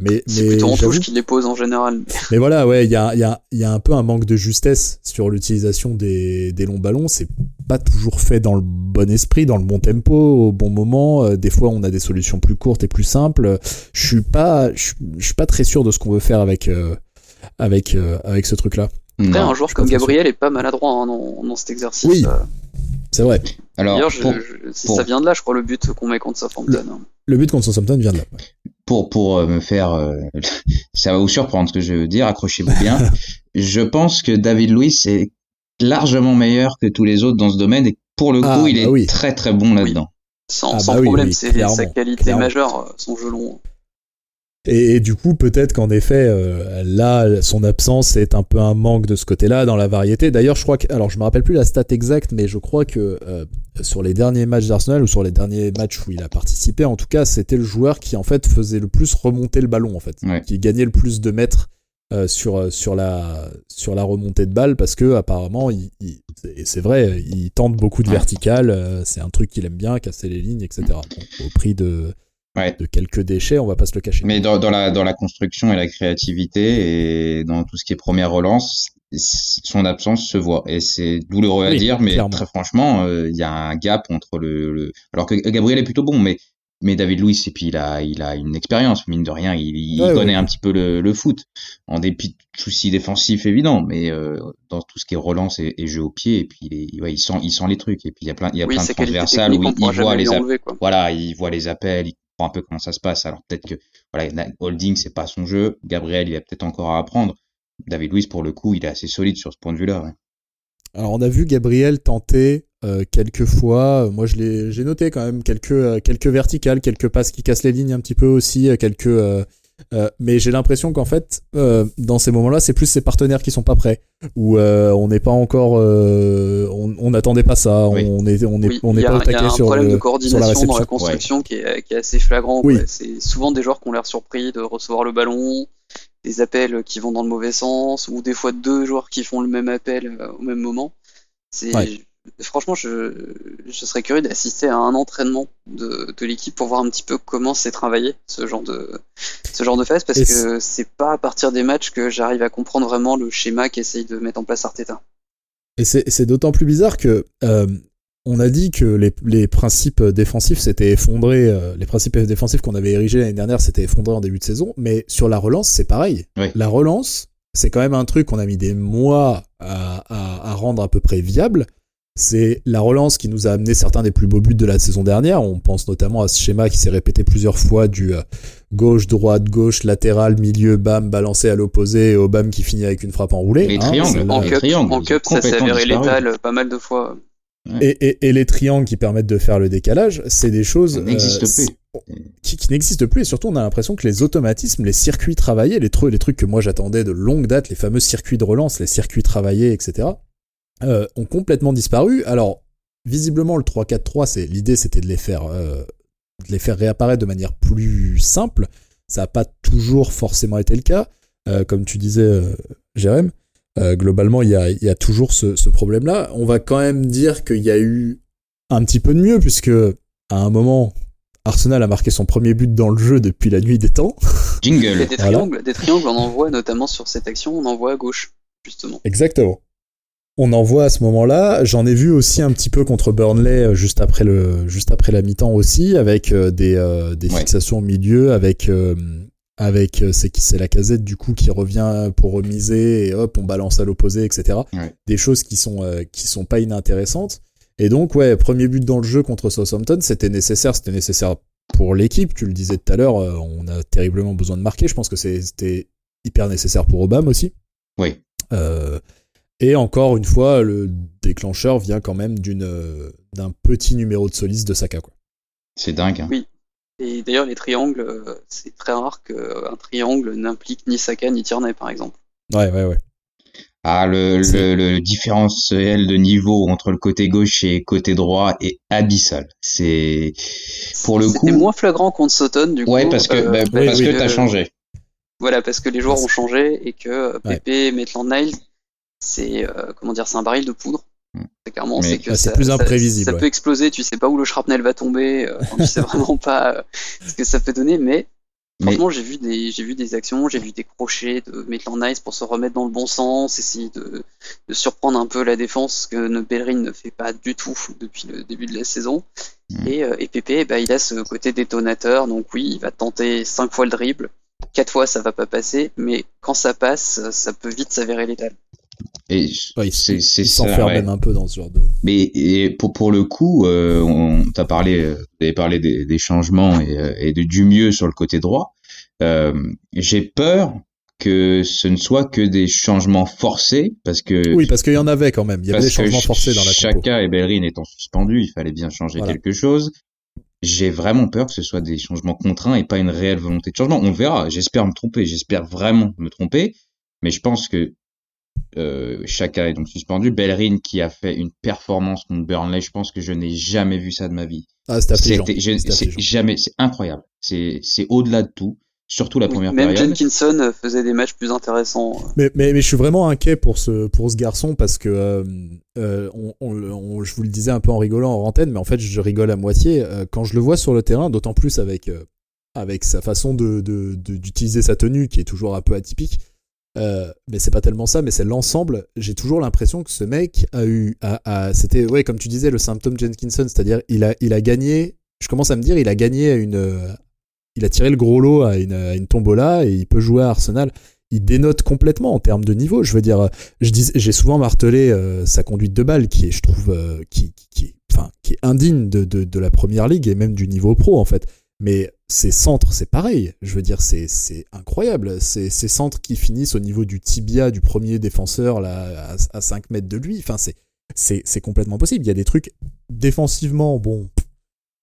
Mais, c'est plutôt en touche qu'il les pose en général. <laughs> Mais voilà, ouais, il y a, y, a, y a un peu un manque de justesse sur l'utilisation des, des longs ballons. C'est pas toujours fait dans le bon esprit, dans le bon tempo, au bon moment. Euh, des fois, on a des solutions plus courtes et plus simples. Je suis pas, je, suis pas très sûr de ce qu'on veut faire avec euh, avec euh, avec ce truc-là. Après, un joueur comme Gabriel est pas maladroit hein, dans, dans, cet exercice. Oui, c'est vrai. Alors, si ça vient de là, je crois le but qu'on met contre Southampton. Le, hein. le but contre Southampton vient de là pour pour euh, me faire euh, <laughs> ça va vous surprendre ce que je veux dire accrochez-vous bien. <laughs> Je pense que David Luiz est largement meilleur que tous les autres dans ce domaine et pour le ah, coup il bah est très très bon là-dedans. Sans, ah, sans bah problème c'est sa qualité majeure euh, son jeu long et, du coup, peut-être qu'en effet, euh, là, son absence est un peu un manque de ce côté-là dans la variété. D'ailleurs, je crois que, alors je me rappelle plus la stat exacte, mais je crois que euh, sur les derniers matchs d'Arsenal ou sur les derniers matchs où il a participé, en tout cas, c'était le joueur qui en fait faisait le plus remonter le ballon, en fait, qui gagnait le plus de mètres euh, sur sur la sur la remontée de balle parce que apparemment, il, et c'est vrai, il tente beaucoup de vertical. c'est un truc qu'il aime bien, casser les lignes, etc. au prix de de quelques déchets, on va pas se le cacher. Mais dans, dans, la, dans la construction et la créativité et dans tout ce qui est première relance, son absence se voit. Et c'est douloureux à dire, mais très franchement, euh, il y a un gap entre le, le, alors que Gabriel est plutôt bon, mais mais David Luiz et puis il a il a une expérience mine de rien, il, il connaît un petit peu le, le, foot. En dépit de soucis défensifs évidents, mais euh, dans tout ce qui est relance et, jeu au pied et puis il, est, ouais, il sent il sent les trucs et puis il y a plein il y a plein de transversales où il, voit les voilà il voit les appels, il un peu comment ça se passe. Alors peut-être que voilà, Holding c'est pas son jeu, Gabriel il a peut-être encore à apprendre. David Luiz pour le coup il est assez solide sur ce point de vue-là. Alors on a vu Gabriel tenter euh, quelques fois, euh, moi je l'ai j'ai noté quand même quelques euh, quelques verticales, quelques passes qui cassent les lignes un petit peu aussi, quelques euh, mais j'ai l'impression qu'en fait, euh, dans ces moments-là, c'est plus ses partenaires qui sont pas prêts, ou euh, on n'est pas encore, on n'attendait pas ça, on est, on est, on est pas attaqué sur, problème de coordination dans la construction qui, est, qui, est, assez flagrant. C'est souvent des joueurs qui ont l'air surpris de recevoir le ballon, des appels qui vont dans le mauvais sens, ou des fois deux joueurs qui font le même appel au même moment. C'est franchement, je, je serais curieux d'assister à un entraînement de, de l'équipe pour voir un petit peu comment c'est travaillé ce genre de ce genre de phase parce que c'est pas à partir des matchs que j'arrive à comprendre vraiment le schéma qu'essaye de mettre en place Arteta. Et c'est d'autant plus bizarre que euh, on a dit que les, les principes défensifs s'étaient effondrés, euh, les principes défensifs qu'on avait érigés l'année dernière s'étaient effondrés en début de saison, mais sur la relance c'est pareil. La relance, c'est quand même un truc qu'on a mis des mois à, à, à rendre à peu près viable. C'est la relance qui nous a amené certains des plus beaux buts de la saison dernière. On pense notamment à ce schéma qui s'est répété plusieurs fois du euh, gauche, droite, gauche, latéral, milieu, bam, balancé à l'opposé et au bam qui finit avec une frappe enroulée. Les hein, triangles, en, cup, en cup, ça s'est avéré létal pas mal de fois. Et, les triangles qui permettent de faire le décalage, c'est des choses euh, qui, qui n'existent plus et surtout on a l'impression que les automatismes, les circuits travaillés, les, les trucs que moi j'attendais de longue date, les fameux circuits de relance, les circuits travaillés, etc euh, ont complètement disparu. Alors, visiblement, le 3-4-3, c'est l'idée, c'était de les faire, euh, de les faire réapparaître de manière plus simple. Ça n'a pas toujours forcément été le cas, euh, comme tu disais, euh, Jérém. Euh, globalement, il y a, y a, toujours ce, ce problème-là. On va quand même dire qu'il y a eu un petit peu de mieux, puisque à un moment, Arsenal a marqué son premier but dans le jeu depuis la nuit des temps. Jingle. des, triangles, des triangles, on en voit notamment sur cette action, on en voit à gauche, justement. Exactement on en voit à ce moment-là. J'en ai vu aussi un petit peu contre Burnley euh, juste après le juste après la mi-temps aussi, avec euh, des, euh, des fixations au milieu, avec avec c'est qui c'est la casette du coup qui revient pour remiser et hop on balance à l'opposé etc Ouais. des choses qui sont qui sont pas inintéressantes. Et donc ouais premier but dans le jeu contre Southampton c'était nécessaire c'était nécessaire pour l'équipe. Tu le disais tout à l'heure on a terriblement besoin de marquer. Je pense que c'était hyper nécessaire pour Obama aussi. Oui. Euh, et encore une fois, le déclencheur vient quand même d'une d'un petit numéro de soliste de Saka. quoi. C'est dingue. Hein. Oui. Et d'ailleurs, les triangles, euh, c'est très rare qu'un triangle n'implique ni Saka ni Tierney, par exemple. Ouais, ouais, ouais. Ah, le, le, le, différentiel de niveau entre le côté gauche et côté droit est abyssal. C'est pour le coup. C'était moins flagrant contre Sutton, du coup. Ouais, parce que euh, bah, oui, parce oui, que t'as changé. Voilà, parce que les joueurs ont changé et que euh, Ouais. Pepe, Maitland-Niles, c'est euh, comment dire, c'est un baril de poudre. Mm. C'est clairement, c'est que c'est ça, plus imprévisible, Ça, ouais. peut exploser, tu sais pas où le shrapnel va tomber, euh, tu sais <laughs> vraiment pas euh, ce que ça peut donner, mais Mais- franchement, j'ai vu des, j'ai vu des actions, j'ai vu des crochets de Maitland-Niles pour se remettre dans le bon sens, essayer de, de surprendre un peu la défense que Bellerin ne fait pas du tout depuis le début de la saison. Mm. Et, et Pepe, bah, il a ce côté détonateur, donc oui, il va tenter cinq fois le dribble, quatre fois ça va pas passer, mais quand ça passe, ça peut vite s'avérer létal. Et Ouais, c'est s'enferme ouais. même un peu dans ce genre de. Mais et pour pour le coup, euh, on t'a parlé, euh, vous avez parlé des, des changements et, euh, et de, du mieux sur le côté droit. Euh, J'ai peur que ce ne soit que des changements forcés parce que Oui, parce qu'il y en avait quand même. Il y avait des changements forcés dans la. Chaka et Bellerin étant suspendus, il fallait bien changer Voilà. quelque chose. J'ai vraiment peur que ce soit des changements contraints et pas une réelle volonté de changement. On verra. J'espère me tromper. J'espère vraiment me tromper. Mais je pense que euh, Chaka est donc suspendu. Bellerin qui a fait une performance contre Burnley, je pense que je n'ai jamais vu ça de ma vie. Ah, c'est jamais, c'est incroyable. C'est, c'est au-delà de tout. Surtout la Oui, première même période. Jenkinson euh, faisait des matchs plus intéressants. Mais, mais, mais je suis vraiment inquiet pour ce, pour ce garçon parce que euh, euh, on, on, on- je vous le disais un peu en rigolant en antenne, mais en fait je rigole à moitié quand je le vois sur le terrain, d'autant plus avec, avec sa façon de, de, de- d'utiliser sa tenue qui est toujours un peu atypique. Euh, mais c'est pas tellement ça, mais c'est l'ensemble. J'ai toujours l'impression que ce mec a eu, a, a- c'était ouais comme tu disais le symptôme Jenkinson, c'est-à-dire il a, il a gagné. Je commence à me dire il a gagné à une, il a tiré le gros lot à une, à une tombola et il peut jouer à Arsenal il dénote complètement en termes de niveau. Je veux dire, j'ai souvent martelé euh, sa conduite de balle, qui est, je trouve, euh, qui, qui, qui enfin, qui est indigne de, de, de la première ligue et même du niveau pro en fait. Mais ces centres, c'est pareil. Je veux dire, c'est, c'est incroyable. Ces, ces centres qui finissent au niveau du tibia du premier défenseur là, à, à 5 mètres de lui. Enfin, c'est, c'est, c'est complètement possible. Il y a des trucs défensivement, bon,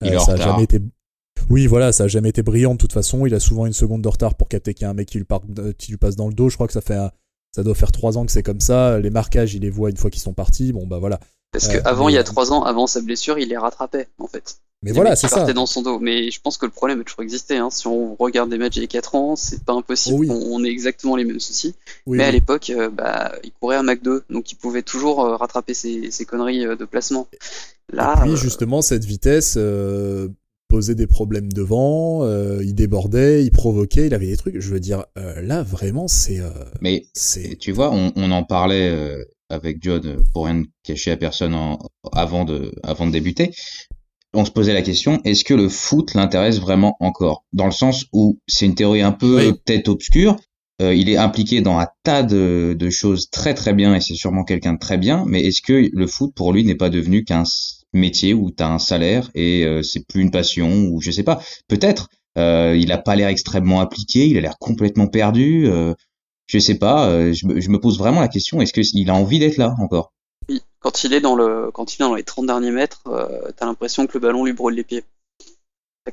Il en ça a jamais été. Oui, voilà, ça a jamais été brillant de toute façon. Il a souvent une seconde de retard pour capter qu'il y a un mec qui lui, par- euh, qui lui passe dans le dos. Je crois que ça fait, un- ça doit faire trois ans que c'est comme ça. Les marquages, il les voit une fois qu'ils sont partis. Bon, bah voilà. Parce Euh, que avant, mais- il y a trois ans, avant sa blessure, il les rattrapait, en fait. Mais voilà, c'est ça. dans son dos. Mais je pense que le problème a toujours existé. Hein. Si on regarde des matchs il y a 4 ans, c'est pas impossible oui. qu'on on ait exactement les mêmes soucis. Oui, mais à l'époque, euh, bah, il courait à Mac 2, donc il pouvait toujours euh, rattraper ses, ses conneries euh, de placement. Là, Et puis euh, justement, cette vitesse euh, posait des problèmes devant. euh, il débordait, il provoquait, il avait des trucs. Je veux dire, euh, là vraiment, c'est, euh, Mais c'est. tu vois, on, on en parlait euh, avec John pour rien cacher à personne en- avant de avant de débuter. On se posait la question est-ce que le foot l'intéresse vraiment encore? Dans le sens où c'est une théorie un peu Oui. peut-être obscure. euh, il est impliqué dans un tas de, de choses très très bien et c'est sûrement quelqu'un de très bien. Mais est-ce que le foot pour lui n'est pas devenu qu'un métier où tu as un salaire et euh, c'est plus une passion ou je sais pas? Peut-être. Euh, il a pas l'air extrêmement appliqué. Il a l'air complètement perdu. euh, je sais pas, euh, je, me, je me pose vraiment la question, est-ce qu'il a envie d'être là encore? Oui, quand il est dans le, quand il est dans les 30 derniers mètres, euh, t'as l'impression que le ballon lui brûle les pieds.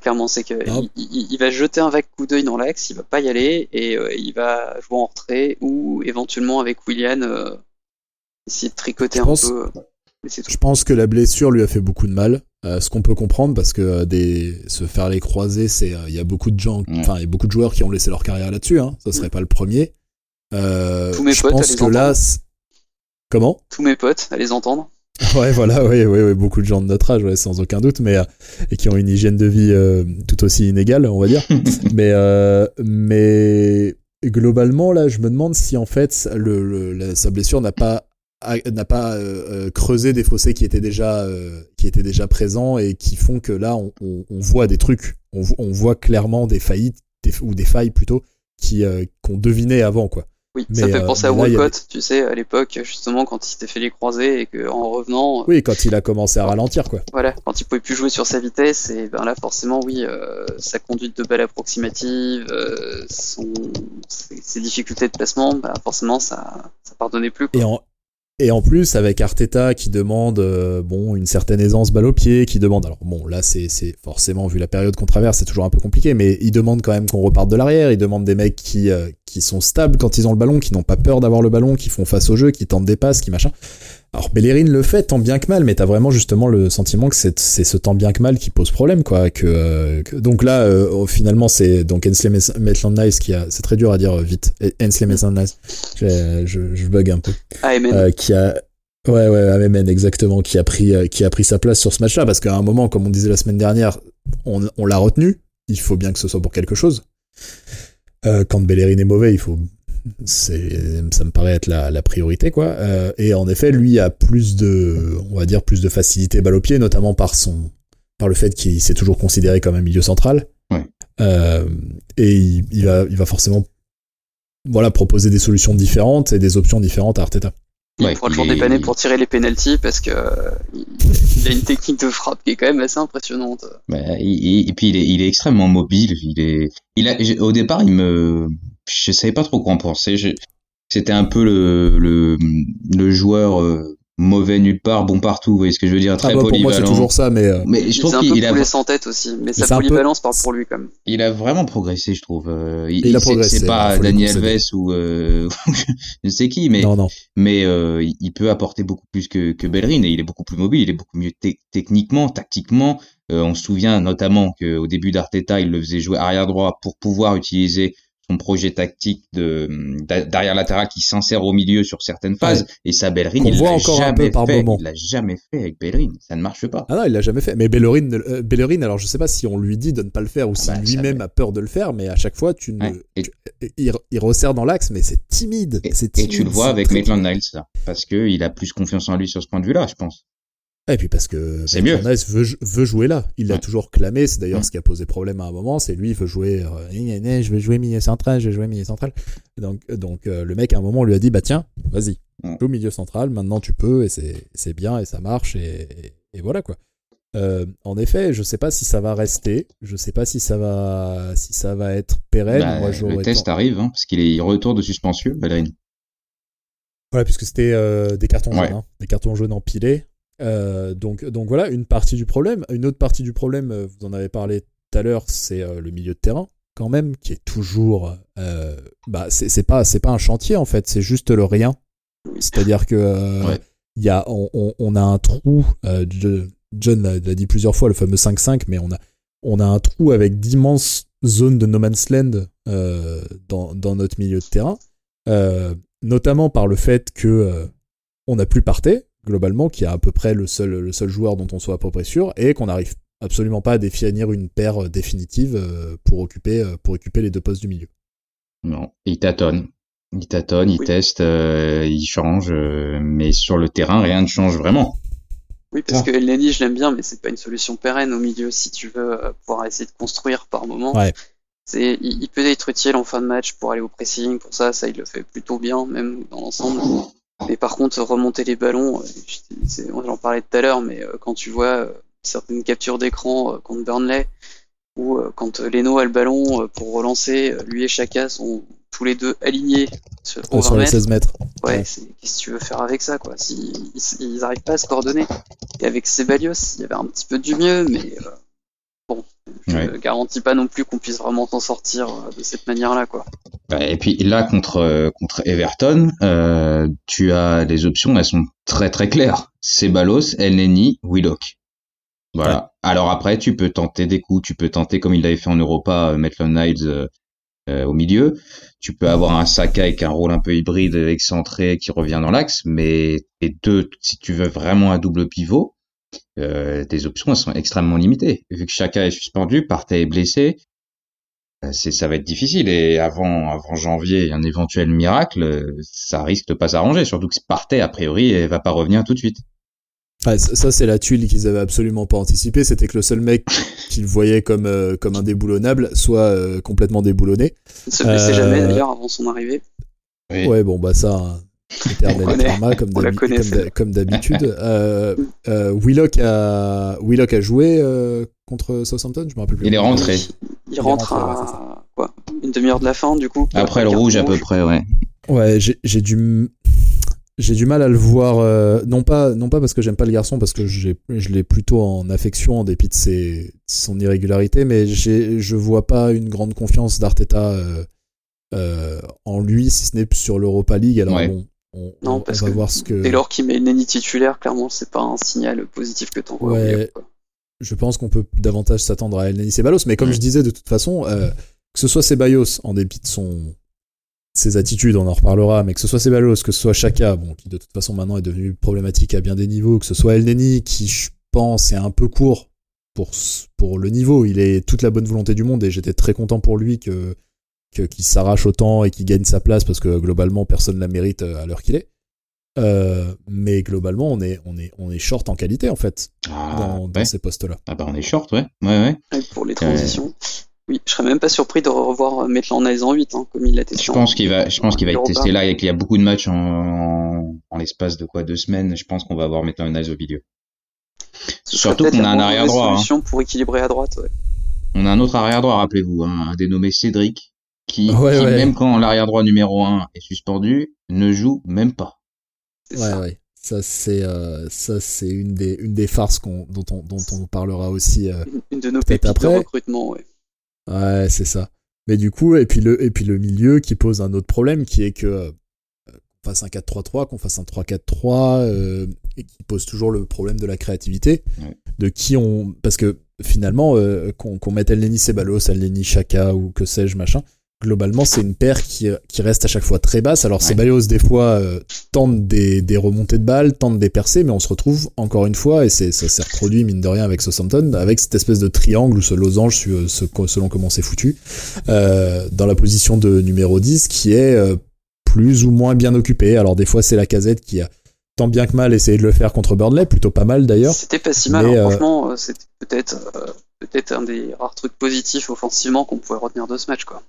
Clairement, c'est que Ah. il, il- il va jeter un vague coup d'œil dans l'axe, il va pas y aller et euh, il va jouer en retrait ou éventuellement avec Willian euh, essayer de tricoter Je un pense- peu. Mais tout. Je pense que la blessure lui a fait beaucoup de mal. Euh, ce qu'on peut comprendre parce que euh, des se faire les croiser, c'est euh, il y a beaucoup de gens, enfin il y a beaucoup de joueurs qui ont laissé leur carrière là-dessus. Hein. Ça serait pas le premier. Euh, Tous mes je potes, pense que là, comment? Tous mes potes, à les entendre. <laughs> Ouais, voilà, oui, oui, oui, beaucoup de gens de notre âge, ouais, sans aucun doute, mais euh, et qui ont une hygiène de vie euh, tout aussi inégale, on va dire. <laughs> mais euh, mais globalement, là, je me demande si en fait le, le- la- sa blessure n'a pas n'a pas euh, euh, creusé des fossés qui étaient déjà euh, qui étaient déjà présents et qui font que là, on, on, on voit des trucs, on, on voit clairement des faillites des- ou des failles plutôt qui qu'on devinait avant quoi. Oui, ça fait penser à Walcott, tu sais, à l'époque, justement, quand il s'était fait les croisés et qu'en revenant. Oui, quand il a commencé à ralentir, quoi. Voilà, quand il pouvait plus jouer sur sa vitesse, et ben là, forcément, oui, sa conduite de balle approximative, son, ses, difficultés de placement, bah, forcément, ça, ça pardonnait plus. Quoi. Et en, et en plus, avec Arteta qui demande euh, bon une certaine aisance balle au pied, qui demande alors bon là c'est c'est forcément vu la période qu'on traverse c'est toujours un peu compliqué, mais il demande quand même qu'on reparte de l'arrière. Il demande des mecs qui euh, qui sont stables quand ils ont le ballon, qui n'ont pas peur d'avoir le ballon, qui font face au jeu, qui tentent des passes, qui machin. Alors Bellerin le fait tant bien que mal, mais t'as vraiment justement le sentiment que c'est ce tant bien que mal qui pose problème, quoi. Que, euh, donc là, euh, finalement, c'est donc Ensley Maitland Nice qui a, c'est très dur à dire euh, vite. Ensley Maitland Nice, je, je, bug un peu. Euh, qui a, ouais ouais, Amen exactement, qui a pris, qui a pris sa place sur ce match-là, parce qu'à un moment, comme on disait la semaine dernière, on, on l'a retenu. Il faut bien que ce soit pour quelque chose. Quand Bellerin est mauvais, il faut c'est ça me paraît être la, la priorité quoi. Euh, et en effet lui a plus de on va dire plus de facilité balle au pied notamment par son par le fait qu'il s'est toujours considéré comme un milieu central. Ouais. euh, et il, il, va il va forcément voilà proposer des solutions différentes et des options différentes à Arteta il ouais, toujours dépanner pour tirer les penalties parce que euh, il a une technique de frappe qui est quand même assez impressionnante. Bah, et, puis il est, il est extrêmement mobile. Il est, il a, au départ, il me, je savais pas trop quoi en penser. C'était un peu le, le, le joueur euh, mauvais nulle part, bon partout. Vous voyez ce que je veux dire Très ah bah, polyvalent. Pour moi, c'est toujours ça, mais. Euh... Mais je trouve qu'il a. sans tête aussi, mais sa polyvalence peu... parle pour lui quand même. Il a vraiment progressé, je trouve. Euh, il, il, a progressé. C'est pas Daniel Alves ou euh, <laughs> je sais qui, mais non, non. mais euh, il peut apporter beaucoup plus que que Bellerin et il est beaucoup plus mobile, il est beaucoup mieux techniquement, tactiquement. Euh, on se souvient notamment qu'au début d'Arteta, il le faisait jouer arrière droit pour pouvoir utiliser son projet tactique de d'arrière latéral qui s'insère au milieu sur certaines phases. Et ça Bellerin il l'a jamais fait. il l'a jamais fait avec Bellerin. Ça ne marche pas. Ah non il l'a jamais fait. Mais Bellerin euh, Bellerin alors je sais pas si on lui dit de ne pas le faire ou si bah, lui-même a peur de le faire mais à chaque fois tu ne il, il, resserre dans l'axe mais c'est timide. Et tu le vois avec Maitland Niles parce que il a plus confiance en lui sur ce point de vue là je pense et puis parce que c'est mieux. Veut, veut jouer là. Il l'a toujours clamé. C'est d'ailleurs ce qui a posé problème à un moment. C'est lui, il veut jouer. Euh, je vais jouer milieu central. Je vais jouer milieu central. Donc, donc euh, le mec à un moment lui a dit bah tiens, vas-y, joue milieu central. Maintenant tu peux et c'est bien et ça marche et, et voilà quoi. Euh, en effet, je sais pas si ça va rester. Je sais pas si ça va si ça va être pérenne. Bah, Moi, le test arrive hein, parce qu'il est retour de suspension, Ballerine. Voilà, puisque c'était euh, des cartons jaunes, hein, des cartons jaunes empilés. Euh, donc, donc voilà, une partie du problème. Une autre partie du problème, euh, vous en avez parlé tout à l'heure, c'est euh, le milieu de terrain quand même, qui est toujours, bah c'est pas c'est pas un chantier en fait, c'est juste le rien. C'est-à-dire que il y a on, on, a un trou. John l'a dit plusieurs fois, le fameux 5-5, mais on a on a un trou avec d'immenses zones de no man's land dans, dans notre milieu de terrain, notamment par le fait que on n'a plus parté globalement, qui est à peu près le seul, le seul joueur dont on soit à peu près sûr, et qu'on n'arrive absolument pas à définir une paire euh, définitive euh, pour occuper, euh, pour occuper les deux postes du milieu. Non, il tâtonne. Il tâtonne, il teste, il change, mais sur le terrain, rien ne change vraiment. Oui, parce que Lenny, je l'aime bien, mais c'est pas une solution pérenne au milieu si tu veux pouvoir essayer de construire par moment. Ouais. C'est, il, peut être utile en fin de match pour aller au pressing, pour ça, ça il le fait plutôt bien, même dans l'ensemble. Mais par contre, remonter les ballons, euh, j'en parlais tout à l'heure, mais euh, quand tu vois euh, certaines captures d'écran contre Burnley, ou quand Leno a le ballon pour relancer, lui et Chaka sont tous les deux alignés sur, les 16 mètres. Ouais, qu'est-ce que tu veux faire avec ça, quoi? S'ils ils, n'arrivent pas à se coordonner. Et avec Sebalios, il y avait un petit peu du mieux, mais bon, je ne garantis pas non plus qu'on puisse vraiment s'en sortir euh, de cette manière-là, quoi. Et puis là, contre euh, contre Everton, euh, tu as les options, elles sont très très claires. Ceballos, Elneny, Willock. Voilà. Alors après, tu peux tenter des coups, tu peux tenter comme il l'avait fait en Europa, Maitland Niles au milieu. Tu peux avoir un Saka avec un rôle un peu hybride, excentré, qui revient dans l'axe, mais et deux, si tu veux vraiment un double pivot, euh, tes options sont extrêmement limitées. Vu que chacun est suspendu, Partey est blessé, euh, c'est ça va être difficile. Et avant avant janvier, un éventuel miracle, ça risque de pas s'arranger. Surtout que Partey a priori, elle va pas revenir tout de suite. Ouais, ça, ça, c'est la tuile qu'ils avaient absolument pas anticipé, c'était que le seul mec <laughs> qu'ils voyaient comme, euh, comme un déboulonnable soit euh, complètement déboulonné. Il se blessait Euh, jamais d'ailleurs avant son arrivée. Oui. Ouais, bon, bah ça, karma, comme d'habitude. Euh, euh, Willock, a, Willock a joué euh, contre Southampton, je me rappelle plus. Il est rentré. Il rentre ouais, à quoi? Une demi-heure de la fin du coup? Après le rouge à peu près, ouais. Ouais, j'ai j'ai du j'ai du mal à le voir euh, non pas non pas parce que j'aime pas le garçon parce que j'ai je l'ai plutôt en affection en dépit de ses son irrégularité mais j'ai je vois pas une grande confiance d'Arteta euh, euh, en lui si ce n'est sur l'Europa League alors Ouais. bon on, Non, on- parce on va que voir ce que Dès lors qu'il met Nenny titulaire, clairement, c'est pas un signal positif que t'envoies. Ouais. je pense qu'on peut davantage s'attendre à El Neni Ceballos, mais comme je disais de toute façon, euh, que ce soit Ceballos en dépit de son ses attitudes, on en reparlera, mais que ce soit Ceballos, que ce soit Chaka, bon, qui de toute façon maintenant est devenu problématique à bien des niveaux, que ce soit El Neni, qui je pense est un peu court pour pour le niveau, il est toute la bonne volonté du monde et j'étais très content pour lui que que- qu'il s'arrache autant et qu'il gagne sa place parce que globalement personne la mérite euh, à l'heure qu'il est. Euh, mais globalement, on est, on est, on est short en qualité en fait Ah, dans, dans ouais. ces postes-là. Ah bah on est short, ouais. Ouais, ouais. Et pour les transitions. Oui, je serais même pas surpris de revoir Maitland Nice en 8, hein, comme il l'a testé. Je en- pense qu'il va, je pense qu'il va être testé là et qu'il y a beaucoup de matchs en, en, en l'espace de quoi deux semaines. Je pense qu'on va avoir Maitland Nice au milieu. Ce Surtout qu'on a un arrière droit. hein. solution pour équilibrer à droite. Ouais. On a un autre arrière droit, rappelez-vous, hein, un dénommé Cédric, qui, Ouais, qui, ouais. même quand l'arrière droit numéro 1 est suspendu, ne joue même pas. C'est Ouais, ça. ouais. Ça c'est euh, ça c'est une des une des farces qu'on dont on dont on parlera aussi. euh. Une- Une de nos Peut-être pépites de après. recrutement, ouais. Ouais, c'est ça. Mais du coup et puis le et puis le milieu qui pose un autre problème qui est que euh, qu'on fasse un 4-3-3, qu'on fasse un 3-4-3 euh, et qui pose toujours le problème de la créativité, Ouais. de qui on parce que finalement euh, qu'on qu'on mette Elneny Ceballos, Elneny Chaka ou que sais-je machin. Globalement, c'est une paire qui, qui reste à chaque fois très basse. Alors, Ouais. Ceballos, des fois, euh, tente des, des remontées de balles, tente des percées, mais on se retrouve encore une fois, et c'est, ça s'est reproduit, mine de rien, avec Southampton, avec cette espèce de triangle ou ce losange, ce- selon comment c'est foutu, euh, dans la position de numéro 10, qui est euh, plus ou moins bien occupé. Alors, des fois, c'est la casette qui a tant bien que mal essayé de le faire contre Burnley, plutôt pas mal d'ailleurs. C'était pas si mal, Mais, hein. euh, franchement, euh, c'était peut-être euh, peut-être un des rares trucs positifs offensivement qu'on pouvait retenir de ce match, quoi.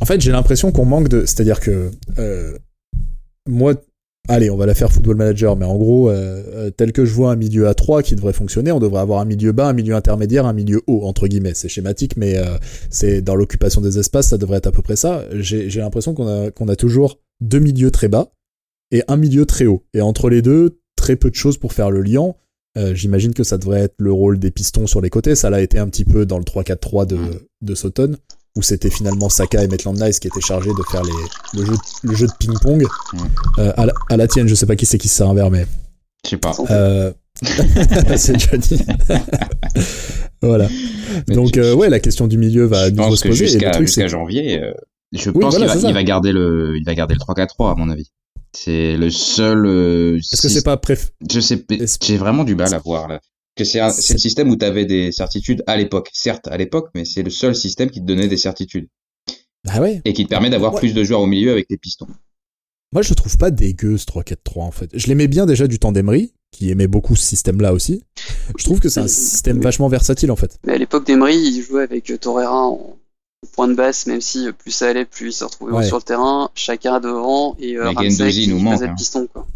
En fait, j'ai l'impression qu'on manque de. C'est-à-dire que. euh, moi. Allez, on va la faire Football Manager, mais en gros, euh, euh, tel que je vois un milieu à 3 qui devrait fonctionner, on devrait avoir un milieu bas, un milieu intermédiaire, un milieu haut, entre guillemets. C'est schématique, mais euh, c'est dans l'occupation des espaces, ça devrait être à peu près ça. J'ai l'impression qu'on a, qu'on a toujours deux milieux très bas et un milieu très haut. Et entre les deux, très peu de choses pour faire le lien. Euh, J'imagine que ça devrait être le rôle des pistons sur les côtés. Ça l'a été un petit peu dans le 3-4-3 de, de Soton, où c'était finalement Saka et Maitland Nice qui étaient chargés de faire les, le, jeu, le jeu de ping-pong. Mm. Euh, à, la, à la tienne, je sais pas qui c'est qui se sert un verre, mais Je sais pas. Euh... <laughs> c'est Johnny. <laughs> voilà. Mais Donc euh, ouais, la question du milieu va je pense se poser. jusqu'à janvier, euh, je Oui, pense voilà, qu'il va, va garder le, il va garder le 3-4-3 à mon avis. C'est le seul. euh, est-ce que c'est pas préf... Je sais, j'ai vraiment du mal à voir là. Que c'est un- c'est C'est- le système où tu avais des certitudes à l'époque, certes à l'époque, mais c'est le seul système qui te donnait des certitudes Ah ouais. et qui te permet d'avoir Ouais. plus de joueurs au milieu avec les pistons. Moi, je le trouve pas dégueu ce 3-4-3 en fait. Je l'aimais bien déjà du temps d'Emery, qui aimait beaucoup ce système-là aussi. Je trouve que c'est un <laughs> système vachement versatile en fait. Mais à l'époque d'Emery, il jouait avec euh, Torreira en point de basse, même si euh, plus ça allait, plus il se retrouvait Ouais. sur le terrain, chacun devant, et euh, Ramsey qui nous manque, faisait hein. le piston, quoi.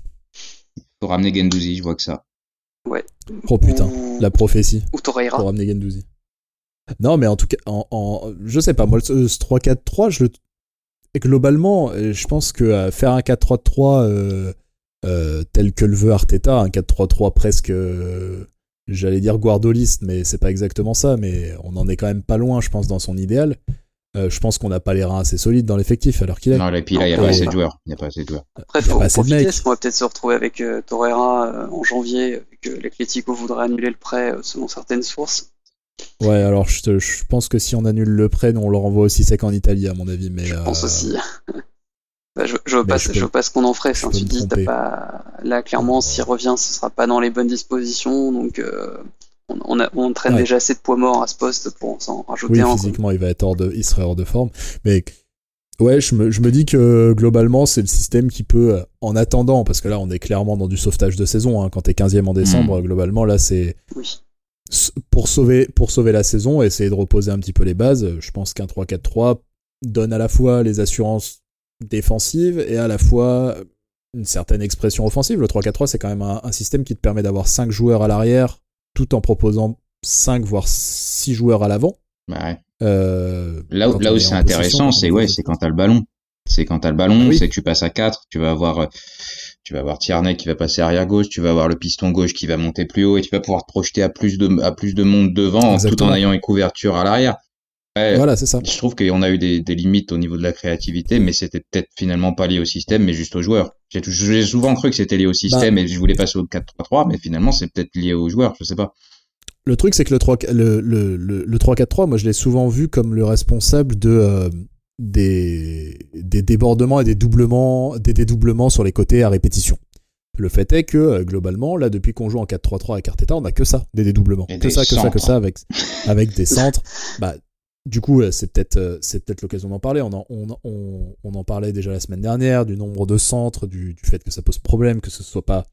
Faut ramener Gendouzi, je vois que ça. Oh putain, Ou, la prophétie ou Torreira. pour ramener Gendouzi. Non, mais en tout cas, en, en- je sais pas, moi, ce, ce 3-4-3, je le. et Globalement, euh, je pense que euh, faire un 4-3-3 euh, euh, tel que le veut Arteta, un 4-3-3 presque, euh, j'allais dire guardoliste, mais c'est pas exactement ça, mais on en est quand même pas loin, je pense, dans son idéal. Euh, je pense qu'on n'a pas les reins assez solides dans l'effectif, alors qu'il est. Non, et puis là, il y a Non, pas assez de joueurs. Il y a pas assez de joueurs. Après, a faut pas assez de profiter, mecs. on va peut-être se retrouver avec euh, Torreira euh, en janvier, que l'Atlético voudrait annuler le prêt euh, selon certaines sources? Ouais, alors je, te- je pense que si on annule le prêt, nous, on le renvoie aussi sec en Italie, à mon avis. Mais, Je euh, pense aussi. <laughs> Bah, je, je vois mais pas, je je peux- vois pas ce qu'on en ferait. Enfin, tu dis, pas, là, clairement, s'il revient, ce sera pas dans les bonnes dispositions, donc, euh, on, on, a- on traîne Ouais. déjà assez de poids morts à ce poste pour s'en rajouter Oui, un. physiquement, il va être hors de, il serait hors de forme. Mais Ouais, je me, je me dis que globalement, c'est le système qui peut, euh, en attendant, parce que là, on est clairement dans du sauvetage de saison. Hein, quand t'es 15e en décembre, globalement, là, c'est Oui. pour sauver, pour sauver la saison, essayer de reposer un petit peu les bases. Je pense qu'un 3-4-3 donne à la fois les assurances défensives et à la fois une certaine expression offensive. Le 3-4-3, c'est quand même un, un système qui te permet d'avoir 5 joueurs à l'arrière, tout en proposant 5 voire 6 joueurs à l'avant. Bah ouais. Euh, Là, où- là où est c'est intéressant, c'est ouais, c'est quand t'as le ballon. C'est quand t'as le ballon, oui. c'est que tu passes à 4, tu vas avoir euh, tu vas avoir Tierney qui va passer arrière gauche, tu vas avoir le piston gauche qui va monter plus haut et tu vas pouvoir te projeter à plus de à plus de monde devant tout en ayant une couverture à l'arrière. Ouais, Voilà, c'est ça. Je trouve qu'on a eu des, des limites au niveau de la créativité, mais c'était peut-être finalement pas lié au système, mais juste aux joueurs. J'ai souvent cru que c'était lié au Bah. système et je voulais passer au 4-3-3, mais finalement c'est peut-être lié aux joueurs, je sais pas. Le truc, c'est que le 3 le, le, le, 3-4-3, moi, je l'ai souvent vu comme le responsable de euh, des, des débordements et des doublements, des dédoublements sur les côtés à répétition. Le fait est que, euh, globalement, là, depuis qu'on joue en 4-3-3 avec Arteta, on a que ça, des dédoublements. Et que des ça, que ça, que ça, avec, avec des <laughs> centres. Bah, du coup, c'est peut-être euh, c'est peut-être l'occasion d'en parler. On en, on, on, on en parlait déjà la semaine dernière, du nombre de centres, du, du fait que ça pose problème, que ce soit pas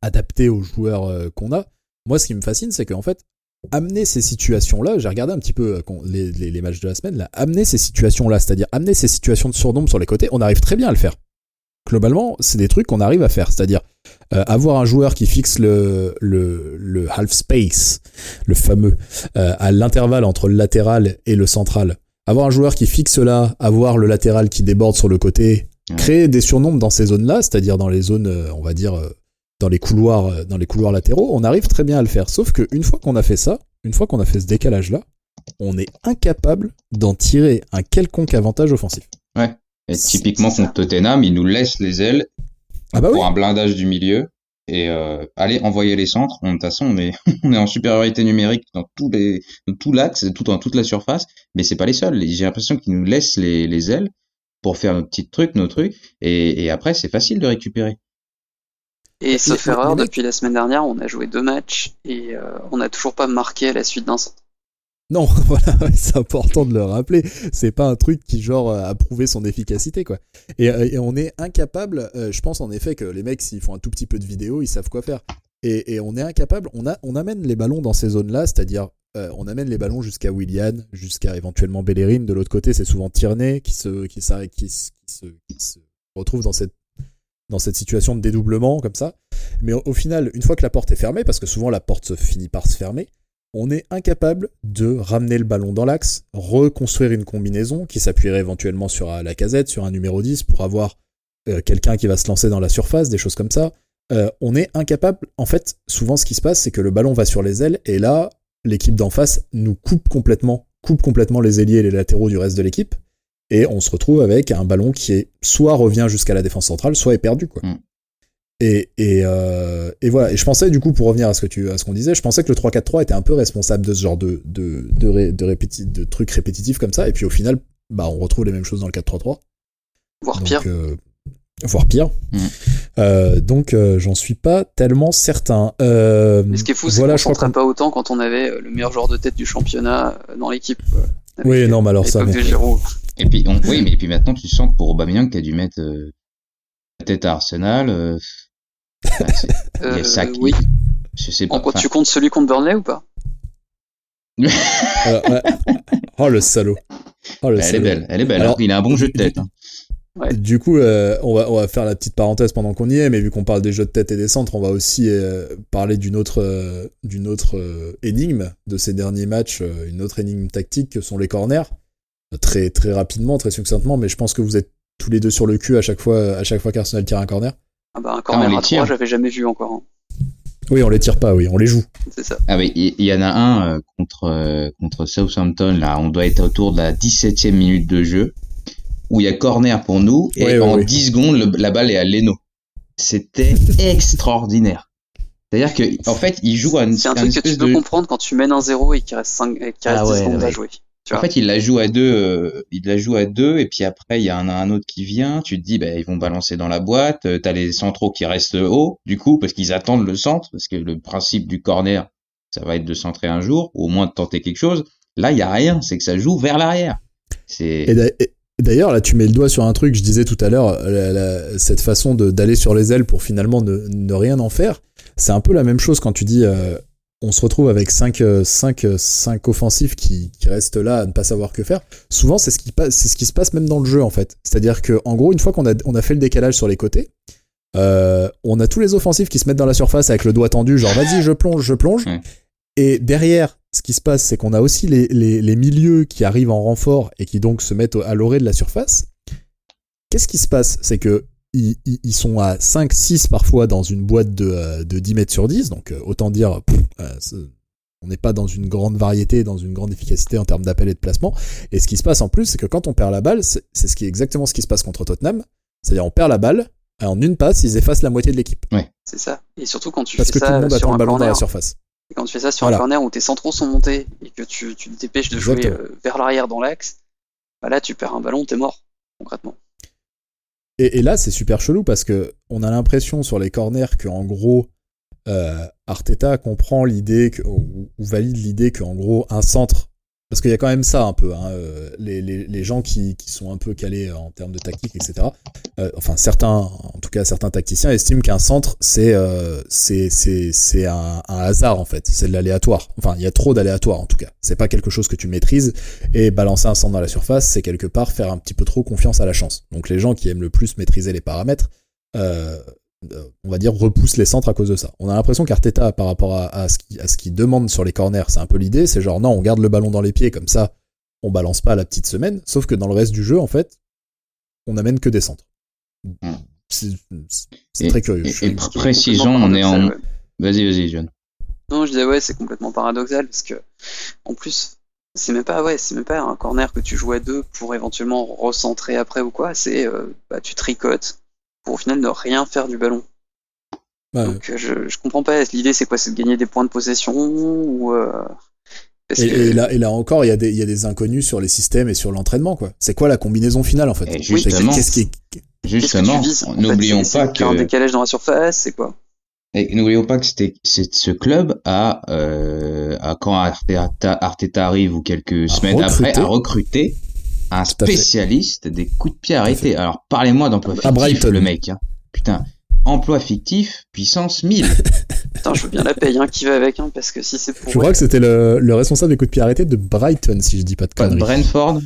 adapté aux joueurs euh, qu'on a. Moi, ce qui me fascine, c'est qu'en fait, amener ces situations-là, j'ai regardé un petit peu euh, les, les matchs de la semaine, là, amener ces situations-là, c'est-à-dire amener ces situations de surnombre sur les côtés, on arrive très bien à le faire. Globalement, c'est des trucs qu'on arrive à faire, c'est-à-dire euh, avoir un joueur qui fixe le, le, le half space, le fameux, euh, à l'intervalle entre le latéral et le central. Avoir un joueur qui fixe là, avoir le latéral qui déborde sur le côté, Ouais. créer des surnombres dans ces zones-là, c'est-à-dire dans les zones, euh, on va dire, dans les couloirs, dans les couloirs latéraux, on arrive très bien à le faire. Sauf qu'une fois qu'on a fait ça, une fois qu'on a fait ce décalage-là, on est incapable d'en tirer un quelconque avantage offensif. Et typiquement contre Tottenham, ils nous laissent les ailes Ah bah oui. pour un blindage du milieu et euh, allez envoyer les centres. On, de toute façon, on est <laughs> on est en supériorité numérique dans tous les dans tout l'axe, tout dans toute la surface, mais c'est pas les seuls. J'ai l'impression qu'ils nous laissent les, les ailes pour faire nos petits trucs, nos trucs, et, et après c'est facile de récupérer. Et sauf les- erreur, depuis la semaine dernière, on a joué deux matchs et euh, on n'a toujours pas marqué à la suite d'un centre. Non, <laughs> voilà, c'est important de le rappeler. C'est pas un truc qui genre euh, a prouvé son efficacité quoi. Et, euh, et on est incapable. euh, je pense en effet que les mecs s'ils font un tout petit peu de vidéo, ils savent quoi faire. Et, et on est incapable. On a, on amène les ballons dans ces zones-là, c'est-à-dire euh, on amène les ballons jusqu'à Willian, jusqu'à éventuellement Bellerin. De l'autre côté, c'est souvent Tierney qui se, qui, qui se, qui se retrouve dans cette dans cette situation de dédoublement comme ça. Mais au, au final, une fois que la porte est fermée, parce que souvent la porte se finit par se fermer, on est incapable de ramener le ballon dans l'axe, reconstruire une combinaison qui s'appuierait éventuellement sur la casette, sur un numéro 10 pour avoir euh, quelqu'un qui va se lancer dans la surface, des choses comme ça. Euh, on est incapable. En fait, souvent ce qui se passe, c'est que le ballon va sur les ailes et là, l'équipe d'en face nous coupe complètement, coupe complètement les ailiers et les latéraux du reste de l'équipe. Et on se retrouve avec un ballon qui soit revient jusqu'à la défense centrale, soit est perdu. Quoi. Mm. Et, et, euh, et voilà. Et je pensais, du coup, pour revenir à ce que tu, à ce qu'on disait, je pensais que le 3-4-3 était un peu responsable de ce genre de, de, de, ré- de, répéti- de trucs répétitifs comme ça. Et puis au final, bah, on retrouve les mêmes choses dans le 4-3-3. Voire Donc, pire. euh, voire pire. Mm. Euh, donc, euh, j'en suis pas tellement certain. Euh, Mais ce qui est fou, c'est voilà, qu'on je crois s'entraîne qu'on- pas autant quand on avait le meilleur joueur de tête du championnat dans l'équipe. Oui, non, mais alors ça. Et puis on, oui, mais et puis maintenant tu sens que pour Aubameyang qui a dû mettre euh, la tête à Arsenal, il y a ça qui, oui. je sais En pas. quoi enfin, tu comptes celui contre Burnley ou pas <laughs> ouais. Oh le salaud. Oh le elle est belle, elle est belle. Alors, hein. il a un bon jeu de tête. hein. Ouais. Du coup, euh, on, va, on va faire la petite parenthèse pendant qu'on y est, mais vu qu'on parle des jeux de tête et des centres, on va aussi euh, parler d'une autre, euh, d'une autre euh, énigme de ces derniers matchs, euh, une autre énigme tactique que sont les corners. Très, très rapidement, très succinctement, mais je pense que vous êtes tous les deux sur le cul à chaque fois, à chaque fois qu'Arsenal tire un corner. Ah bah un on corner les à tire. 3, j'avais jamais vu encore. hein. Oui, on les tire pas, oui, on les joue. C'est ça. Ah oui, il y, en a un euh, contre euh, contre Southampton là, on doit être autour de la 17e minute de jeu où il y a corner pour nous et Ouais, en ouais. 10 secondes le- la balle est à Leno. C'était <laughs> extraordinaire. C'est-à-dire que en fait, il joue à une, C'est un truc que tu peux de comprendre quand tu mènes un 0 et qu'il reste 5, et qu'il reste Ah 10 ouais, secondes à jouer. Tu En vois. fait, il la joue à deux, euh, il la joue à deux, et puis après, il y a un, un autre qui vient, tu te dis, bah, ils vont balancer dans la boîte, euh, t'as les centraux qui restent hauts, du coup, parce qu'ils attendent le centre, parce que le principe du corner, ça va être de centrer un jour, ou au moins de tenter quelque chose. Là, il y a rien, c'est que ça joue vers l'arrière. C'est, D'ailleurs, là, tu mets le doigt sur un truc, je disais tout à l'heure, cette façon d'aller sur les ailes pour finalement ne, ne rien en faire. C'est un peu la même chose quand tu dis, euh, on se retrouve avec 5 cinq, cinq, offensifs qui, qui, restent là à ne pas savoir que faire. Souvent, c'est ce qui passe, c'est ce qui se passe même dans le jeu, en fait. C'est-à-dire que, en gros, une fois qu'on a, on a fait le décalage sur les côtés, euh, on a tous les offensifs qui se mettent dans la surface avec le doigt tendu, genre vas-y, je plonge, je plonge. Et derrière, ce qui se passe, c'est qu'on a aussi les, les, milieux qui arrivent en renfort et qui donc se mettent à l'orée de la surface. Qu'est-ce qui se passe? C'est que ils, sont à 5, 6 parfois dans une boîte de, euh, de 10 mètres sur 10, donc euh, autant dire, euh, on n'est pas dans une grande variété, dans une grande efficacité en termes d'appel et de placement. Et ce qui se passe en plus, c'est que quand on perd la balle, c'est ce qui est exactement ce qui se passe contre Tottenham, c'est-à-dire on perd la balle, en une passe, ils effacent la moitié de l'équipe. Ouais. C'est ça. Et surtout quand tu Parce fais que ça tout le monde attend le ballon dans la surface. Et quand tu fais ça sur un corner où tes centraux sont montés et que tu, tu te dépêches de jouer vers l'arrière dans l'axe, bah là tu perds un ballon, t'es mort, concrètement. Et, et là c'est super chelou parce que on a l'impression sur les corners que en gros euh, Arteta comprend l'idée ou, ou valide l'idée qu'en gros un centre parce qu'il y a quand même ça un peu, hein, euh, les, les, les, gens qui, qui, sont un peu calés en termes de tactique, etc. Euh, enfin, certains, en tout cas certains tacticiens estiment qu'un centre, c'est euh, c'est un, un, hasard en fait, c'est de l'aléatoire. Enfin, il y a trop d'aléatoire en tout cas. C'est pas quelque chose que tu maîtrises et balancer un centre dans la surface, c'est quelque part faire un petit peu trop confiance à la chance. Donc les gens qui aiment le plus maîtriser les paramètres, euh, on va dire, repousse les centres à cause de ça. On a l'impression qu'Arteta, par rapport à, ce qu'il qui demande sur les corners, c'est un peu l'idée, c'est genre non, on garde le ballon dans les pieds comme ça, on balance pas à la petite semaine, sauf que dans le reste du jeu, en fait, on n'amène que des centres. Hmm. C'est très curieux. Et, précision, on est en... Vas-y, vas-y, John. Non, je disais ouais, c'est complètement paradoxal, parce que, en plus, c'est même pas ouais, c'est même pas un corner que tu joues à deux pour éventuellement recentrer après ou quoi, c'est euh, bah, tu tricotes, pour au final ne rien faire du ballon. Donc euh, je, je comprends pas. L'idée c'est quoi? C'est de gagner des points de possession ou euh, et, là, et là encore, il y, a des, il y a des inconnus sur les systèmes et sur l'entraînement, quoi. C'est quoi la combinaison finale, en fait? Justement, qu'est-ce qui, justement n'oublions pas que un décalage dans la surface, c'est quoi? Et n'oublions pas que c'était ce club a, euh, a quand Arteta, Arteta, arrive ou quelques semaines après, a recruté un spécialiste des coups de pied arrêtés. Alors parlez-moi d'emploi fictif, le mec. Hein. Putain, emploi fictif, puissance 1000. <laughs> Putain, je veux bien la paye, hein, qui va avec, hein, parce que si c'est pour. Je crois que c'était le, le, responsable des coups de pied arrêtés de Brighton, si je dis pas de conneries. Brentford.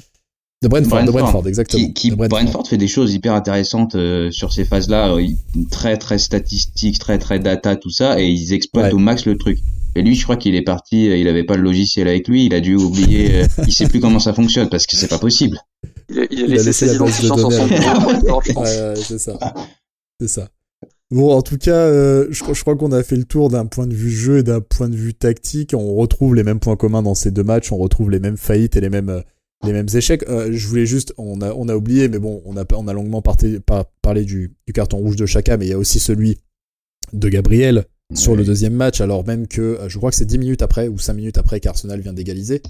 De Brentford, de Brentford, exactement. Qui, Brentford. fait des choses hyper intéressantes euh, sur ces phases-là, euh, très très statistiques, très très data, tout ça, et ils exploitent au max le truc. Et lui, je crois qu'il est parti, euh, il avait pas le logiciel avec lui, il a dû oublier, <laughs> il sait plus comment ça fonctionne parce que c'est pas possible. Il a, il a laissé, ses identifiants sur son ouais, c'est ça. C'est ça. Bon, en tout cas, euh, je, je, crois qu'on a fait le tour d'un point de vue jeu et d'un point de vue tactique. On retrouve les mêmes points communs dans ces deux matchs, on retrouve les mêmes faillites et les mêmes les mêmes échecs. Euh, je voulais juste, on a, on a oublié, mais bon, on a, on a longuement parté, par, parlé du, du, carton rouge de Chaka, mais il y a aussi celui de Gabriel sur le deuxième match, alors même que euh, je crois que c'est 10 minutes après ou 5 minutes après qu'Arsenal vient d'égaliser.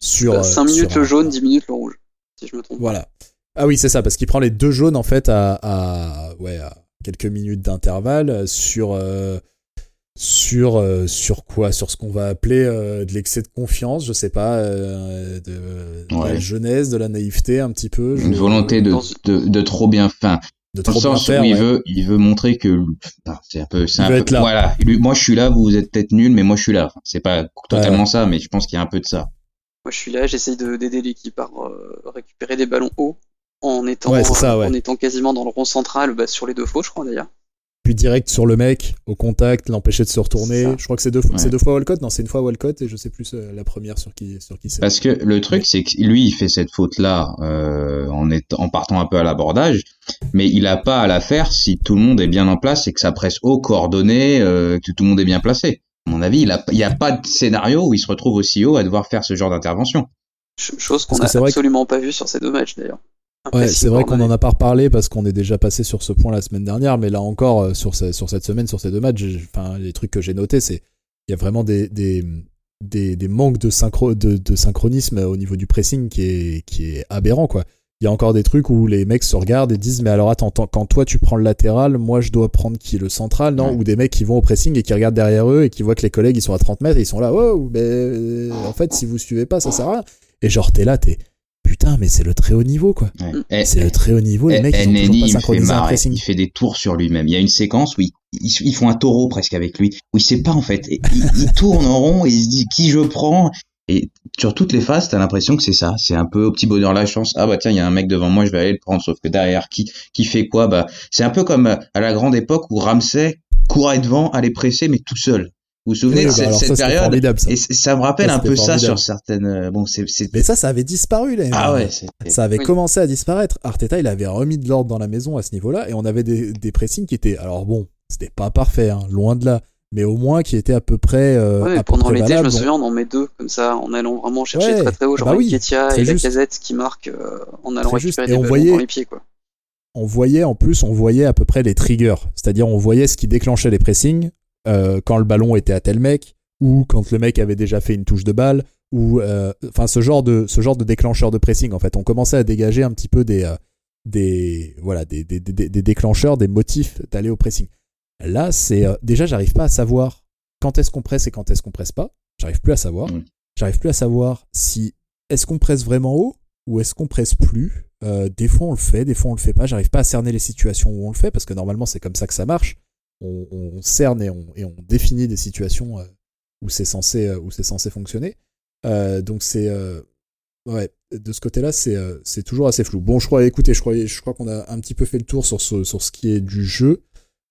Sur, 5 euh, minutes le jaune, 10 minutes le rouge, si je me trompe. Voilà. Ah oui, c'est ça, parce qu'il prend les deux jaunes en fait à, à ouais, à quelques minutes d'intervalle sur. Euh, sur euh, sur quoi? Sur ce qu'on va appeler euh, de l'excès de confiance je sais pas euh, de, la jeunesse de la naïveté un petit peu une volonté de, de, de, trop bien fin de trop bien faire, il veut il veut montrer que c'est un peu c'est un peu, voilà. Moi je suis là vous êtes peut-être nul mais moi je suis là. C'est pas totalement ça mais je pense qu'il y a un peu de ça. Moi je suis là j'essaye d'aider l'équipe à récupérer des ballons hauts en étant en étant quasiment dans le rond central bah, sur les deux faux je crois d'ailleurs puis direct sur le mec, au contact, l'empêcher de se retourner. Je crois que c'est deux, fois, c'est deux fois Walcott. Non, c'est une fois Walcott et je sais plus euh, la première sur qui, sur qui c'est. Parce que le truc, c'est que lui, il fait cette faute-là euh, en, en partant un peu à l'abordage, mais il a pas à la faire si tout le monde est bien en place et que ça presse haut, coordonné, euh, que tout le monde est bien placé. À mon avis, il n'y a, pas de scénario où il se retrouve aussi haut à devoir faire ce genre d'intervention. Chose qu'on n'a absolument pas vu sur ces deux matchs d'ailleurs. Ouais, c'est vrai qu'on en a pas reparlé parce qu'on est déjà passé sur ce point la semaine dernière, mais là encore, euh, sur, sur cette semaine, sur ces deux matchs, enfin, les trucs que j'ai notés, c'est il y a vraiment des, des, des, des manques de, synchro, de, de, synchronisme au niveau du pressing qui est, qui est aberrant, quoi. Il y a encore des trucs où les mecs se regardent et disent mais alors attends, quand toi tu prends le latéral, moi je dois prendre qui le central, non? Ou des mecs qui vont au pressing et qui regardent derrière eux et qui voient que les collègues ils sont à 30 mètres et ils sont là, oh, mais en fait si vous suivez pas ça sert à rien. Et genre t'es là, t'es putain, mais c'est le très haut niveau, quoi. Ouais. C'est le très haut niveau, les mecs, ils ont Neni, toujours pas il fait synchronisé un marrer. pressing. Il fait des tours sur lui-même. Il y a une séquence où ils, ils- ils font un taureau presque avec lui, où il sait pas en fait. Et il, il tourne en rond et il se dit qui je prends? Et sur toutes les phases, t'as l'impression que c'est ça. C'est un peu au petit bonheur la chance. Ah bah tiens, il y a un mec devant moi, je vais aller le prendre. Sauf que derrière, qui qui fait quoi? Bah c'est un peu comme euh, à la grande époque où Ramsey courait devant, allait presser, mais tout seul. Vous vous souvenez Oui, de bah cette, alors cette ça, c'était période formidable, ça. Et ça me rappelle Ça, un peu ça sur certaines. euh, Bon, c'est. Mais ça, ça avait disparu, là. Ah ouais, c'est. Ça avait Oui. commencé à disparaître. Arteta, il avait remis de l'ordre dans la maison à ce niveau-là, et on avait des, des pressings qui étaient, alors bon, c'était pas parfait, hein, loin de là, mais au moins qui étaient à peu près. euh, Ouais, à pendant l'été, je me souviens, on en met deux, comme ça, en allant vraiment chercher Ouais, très très haut, ah genre bah oui, Ketia et juste. Lacazette qui marquent euh, en allant récupérer Et des on voyait- dans les pieds, quoi. on voyait en plus, on voyait à peu près les triggers, c'est-à-dire on voyait ce qui déclenchait les pressings euh, quand le ballon était à tel mec ou quand le mec avait déjà fait une touche de balle ou euh, enfin ce genre de ce genre de déclencheur de pressing en fait, on commençait à dégager un petit peu des euh, des voilà des, des, des, des déclencheurs, des motifs d'aller au pressing. Là, c'est déjà j'arrive pas à savoir quand est-ce qu'on presse et quand est-ce qu'on presse pas. J'arrive plus à savoir. J'arrive plus à savoir si est-ce qu'on presse vraiment haut ou est-ce qu'on presse plus. Euh, des fois on le fait, des fois on le fait pas. J'arrive pas à cerner les situations où on le fait parce que normalement c'est comme ça que ça marche. On, on cerne et on, et on définit des situations euh, où c'est censé euh, où c'est censé fonctionner. Euh, donc c'est ouais de ce côté-là c'est c'est toujours assez flou. Bon je crois écoutez je crois je crois qu'on a un petit peu fait le tour sur ce sur ce qui est du jeu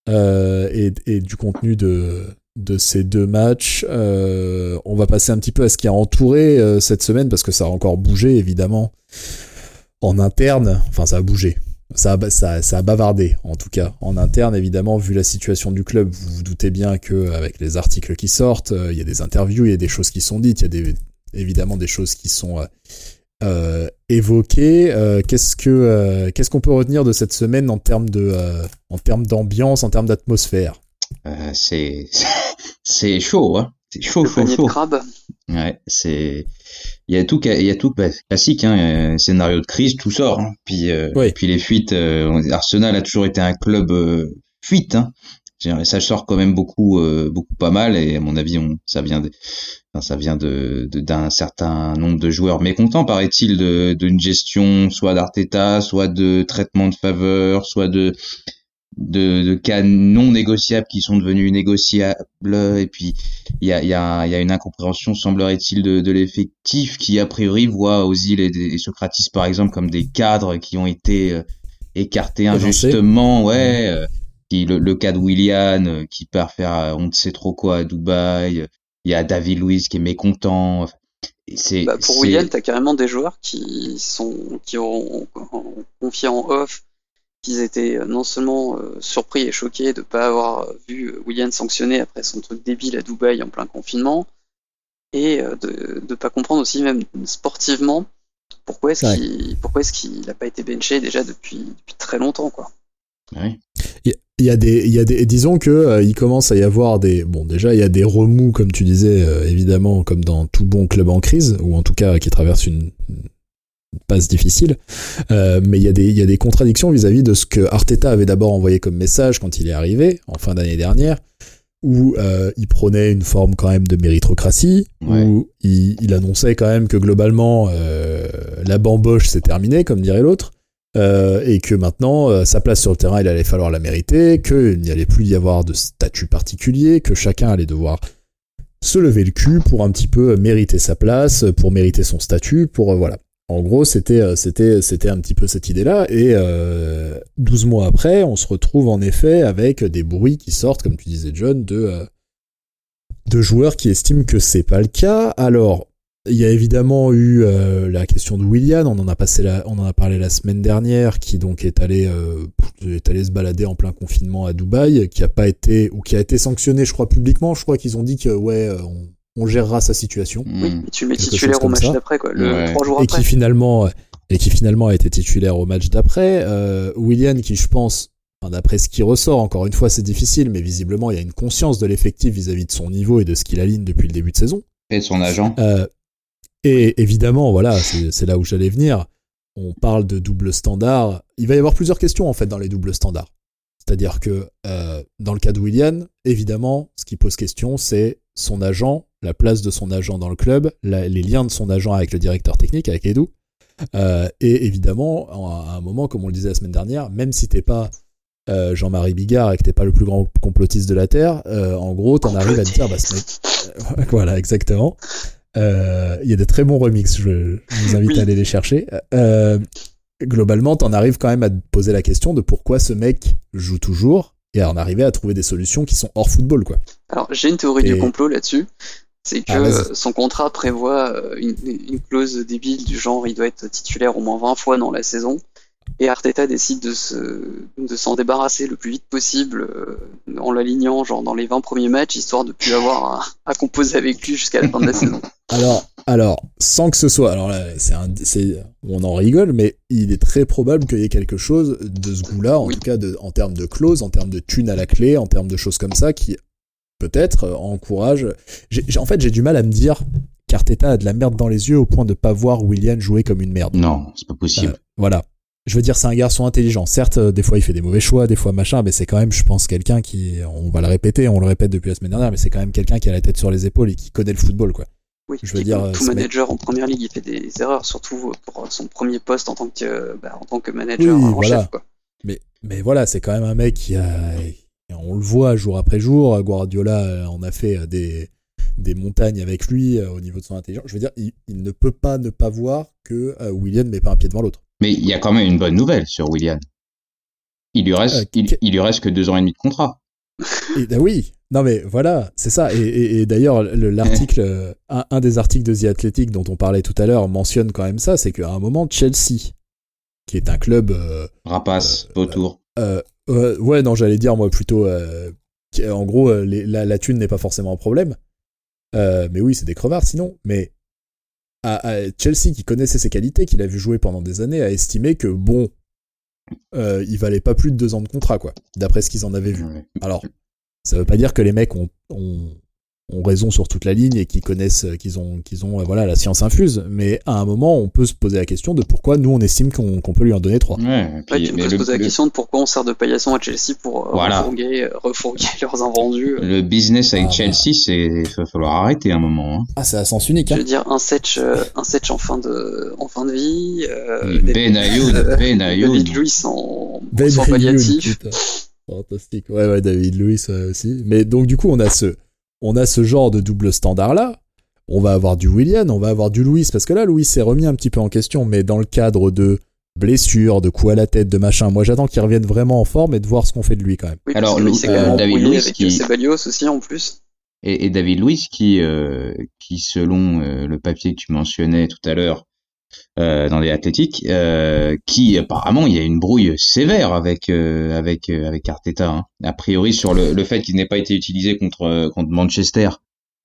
euh, et, et du contenu de de ces deux matchs. Euh, on va passer un petit peu à ce qui a entouré euh, cette semaine parce que ça a encore bougé évidemment en interne. Enfin, ça a bougé. Ça a, bavardé, en tout cas. En interne, évidemment, vu la situation du club, vous vous doutez bien que avec les articles qui sortent, euh, il y a des interviews, il y a des choses qui sont dites, il y a évidemment des choses qui sont euh, euh, évoquées. Qu'est-ce que qu'est-ce qu'on peut retenir de cette semaine en termes de en termes d'ambiance, en termes d'atmosphère? C'est <laughs> c'est chaud, hein. C'est chaud, Le chaud, panier de chaud. crabe. Ouais, c'est il y a tout il y a tout bah, classique hein, euh, scénario de crise, tout sort. Hein. Puis euh, Oui. puis les fuites. euh, Arsenal a toujours été un club euh, fuite. Hein. Ça sort quand même beaucoup euh, beaucoup pas mal et à mon avis on ça vient de enfin, ça vient de de- d'un certain nombre de joueurs mécontents paraît-il de d'une gestion soit d'Arteta, soit de traitement de faveur, soit de de, de cas non négociables qui sont devenus négociables. Et puis il y a, il y, a, il y a une incompréhension semblerait-il de, de l'effectif qui a priori voit Ozil et, et Socrates par exemple comme des cadres qui ont été euh, écartés injustement. Ouais euh, qui, le, le cas de Willian euh, qui part faire euh, on ne sait trop quoi à Dubaï. Il y a David Luiz qui est mécontent. Enfin, Bah, pour c'est- William, t'as carrément des joueurs qui sont qui ont, ont confié en off qu'ils étaient euh, non seulement euh, surpris et choqués de pas avoir euh, vu William sanctionné après son truc débile à Dubaï en plein confinement, et de de pas comprendre aussi même sportivement pourquoi est-ce Ouais. qu'il pourquoi est-ce qu'il a pas été benché déjà depuis depuis très longtemps quoi. ouais. Il y a des, il y a des, disons que euh, il commence à y avoir des, bon déjà il y a des remous comme tu disais euh, évidemment comme dans tout bon club en crise ou en tout cas qui traverse une passe difficile, Euh, mais il y a des, il y a des contradictions vis-à-vis de ce que Arteta avait d'abord envoyé comme message quand il est arrivé en fin d'année dernière, où euh, il prônait une forme quand même de méritocratie, Ouais. où il, il annonçait quand même que globalement euh, la bamboche c'est terminé comme dirait l'autre. Et que maintenant sa place sur le terrain il allait falloir la mériter, qu'il n'y allait plus y avoir de statut particulier, que chacun allait devoir se lever le cul pour un petit peu mériter sa place, pour mériter son statut, pour euh, voilà. En gros, c'était euh, c'était c'était un petit peu cette idée-là et euh, 12 mois après, on se retrouve en effet avec des bruits qui sortent comme tu disais John de euh, de joueurs qui estiment que c'est pas le cas. Alors, il y a évidemment eu euh, la question de Willian, on en a passé la, on en a parlé la semaine dernière, qui donc est allé, est allé se balader en plein confinement à Dubaï, qui a pas été ou qui a été sanctionné, je crois publiquement. Je crois qu'ils ont dit que ouais, on, on gérera sa situation Oui, Mm. et tu le mets titulaire au match d'après quoi, le Ouais. trois jours et après. qui finalement et qui finalement a été titulaire au match d'après. Euh, Willian, qui je pense, enfin, d'après ce qui ressort, encore une fois, c'est difficile, mais visiblement il y a une conscience de l'effectif vis-à-vis de son niveau et de ce qu'il aligne depuis le début de saison. et de son agent Euh, et évidemment, voilà, c'est c'est là où j'allais venir. On parle de double standard. Il va y avoir plusieurs questions en fait dans les doubles standards. C'est-à-dire que euh, dans le cas de Willian, évidemment, ce qui pose question, c'est son agent, la place de son agent dans le club, la- les liens de son agent avec le directeur technique, avec Edu. Euh, et évidemment, à un moment, comme on le disait la semaine dernière, même si t'es pas euh, Jean-Marie Bigard et que t'es pas le plus grand complotiste de la Terre, euh, en gros, t'en arrives à te dire, bah, ce mec... <laughs> voilà, exactement. Il y a des très bons remixes, je, je vous invite Oui. à aller les chercher. Globalement, t'en arrives quand même à te poser la question de pourquoi ce mec joue toujours et à en arriver à trouver des solutions qui sont hors football, quoi. Alors, j'ai une théorie Et- du complot là-dessus. C'est que Ah, euh, son contrat prévoit euh, une, une clause débile du genre il doit être titulaire au moins 20 fois dans la saison. Et Arteta décide de se de s'en débarrasser le plus vite possible euh, en l'alignant genre dans les 20 premiers matchs histoire de plus avoir à, à composer avec lui jusqu'à la fin de la <laughs> saison. Alors, alors, sans que ce soit, alors là, c'est un, c'est, on en rigole, mais il est très probable qu'il y ait quelque chose de ce goût-là, en Oui. tout cas de, en termes de clause, en termes de thunes à la clé, en termes de choses comme ça, qui peut-être euh, encourage. J'ai, j'ai- en fait, j'ai du mal à me dire qu'Arteta a de la merde dans les yeux au point de pas voir William jouer comme une merde. Non, c'est pas possible. Euh, voilà. Je veux dire, c'est un garçon intelligent. Certes, euh, des fois, il fait des mauvais choix, des fois, machin, mais c'est quand même, je pense, quelqu'un qui, on va le répéter, on le répète depuis la semaine dernière, mais c'est quand même quelqu'un qui a la tête sur les épaules et qui connaît le football, quoi. Oui, Je veux dire, euh, tout manager en première ligue, il fait des erreurs, surtout pour son premier poste en tant que bah, en tant que manager Oui, en voilà. chef quoi. Mais, mais voilà, c'est quand même un mec qui a. On le voit jour après jour. Guardiola euh, en a fait euh, des, des montagnes avec lui euh, au niveau de son intelligence. Je veux dire, il, il ne peut pas ne pas voir que euh, William met pas un pied devant l'autre. Mais il y a quand même une bonne nouvelle sur William. Il lui reste, Euh, il, lui reste que deux ans et demi de contrat. Et, ah oui, non mais voilà, c'est ça. Et, et- et d'ailleurs, le- l'article, euh, un, un des articles de The Athletic dont on parlait tout à l'heure mentionne quand même ça, c'est qu'à un moment, Chelsea, qui est un club euh, Rapace, Euh, autour. Euh, euh, ouais, non, j'allais dire moi plutôt. euh, qui- en gros, euh, les- la, la thune n'est pas forcément un problème. Euh, mais oui, c'est des crevards sinon. Mais à, à Chelsea, qui connaissait ses qualités, qu'il a vu jouer pendant des années, a estimé que bon, euh, il valait pas plus de deux ans de contrat, quoi, d'après ce qu'ils en avaient vu. Alors, ça veut pas dire que les mecs ont, ont, ont raison sur toute la ligne et qu'ils connaissent, euh, qu'ils ont, qu'ils ont, euh, voilà, la science infuse. Mais à un moment, on peut se poser la question de pourquoi nous on estime qu'on qu'on peut lui en donner trois. Ouais, Ouais, puis- on mais peut se le, poser la question de pourquoi on sert de paillasson à Chelsea pour euh, Voilà. refourguer, refourguer <laughs> leurs invendus. le business avec Ah, Chelsea, c'est, il va falloir arrêter un moment. Hein. Ah, c'est à sens unique. Je veux dire un setch, un setch en fin de, en fin de vie. Euh, Ben Ayoun, euh, <laughs> Ben Ayoun. David Luiz en, Ben en soins Ayoun, palliatifs. Fantastique. Ouais, ouais, David Lewis aussi. Mais donc, du coup, on a ce, on a ce genre de double standard là. On va avoir du William, on va avoir du Louis, parce que là, Louis s'est remis un petit peu en question, mais dans le cadre de blessures, de coups à la tête, de machin. Moi, j'attends qu'il revienne vraiment en forme et de voir ce qu'on fait de lui quand même. Oui, Alors, lui, c'est quand euh, même David Luiz avec qui- Ceballos aussi en plus. Et, et David qui, euh, qui selon euh, le papier que tu mentionnais tout à l'heure euh, dans les athlétiques, euh, qui apparemment il y a une brouille sévère avec euh, avec euh, avec Arteta. hein. A priori sur le, le fait qu'il n'ait pas été utilisé contre euh, contre Manchester,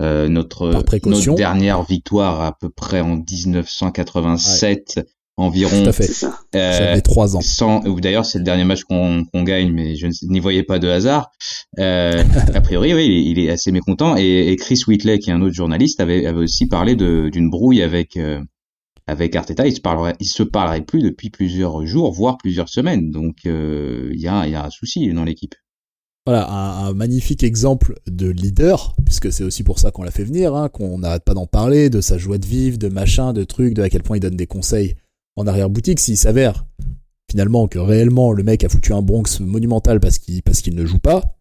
euh, notre notre dernière victoire à peu près en 1987 environ. Tout à fait. Ça. euh, J'avais trois ans. sans ou d'ailleurs c'est le dernier match qu'on qu'on gagne mais je n'y voyais pas de hasard euh, <laughs> a priori oui il est, il est assez mécontent et, et Chris Whitley qui est un autre journaliste avait, avait aussi parlé de- d'une brouille avec euh, avec Arteta il se parlerait se parlerait plus depuis plusieurs jours voire plusieurs semaines donc euh, il y a un souci dans l'équipe Voilà, un, magnifique exemple de leader, puisque c'est aussi pour ça qu'on l'a fait venir, hein, qu'on n'arrête pas d'en parler, de sa joie de vivre, de machin, de trucs, de à quel point il donne des conseils en arrière-boutique. S'il s'avère finalement que réellement le mec a foutu un Bronx monumental parce qu'il ne joue pas,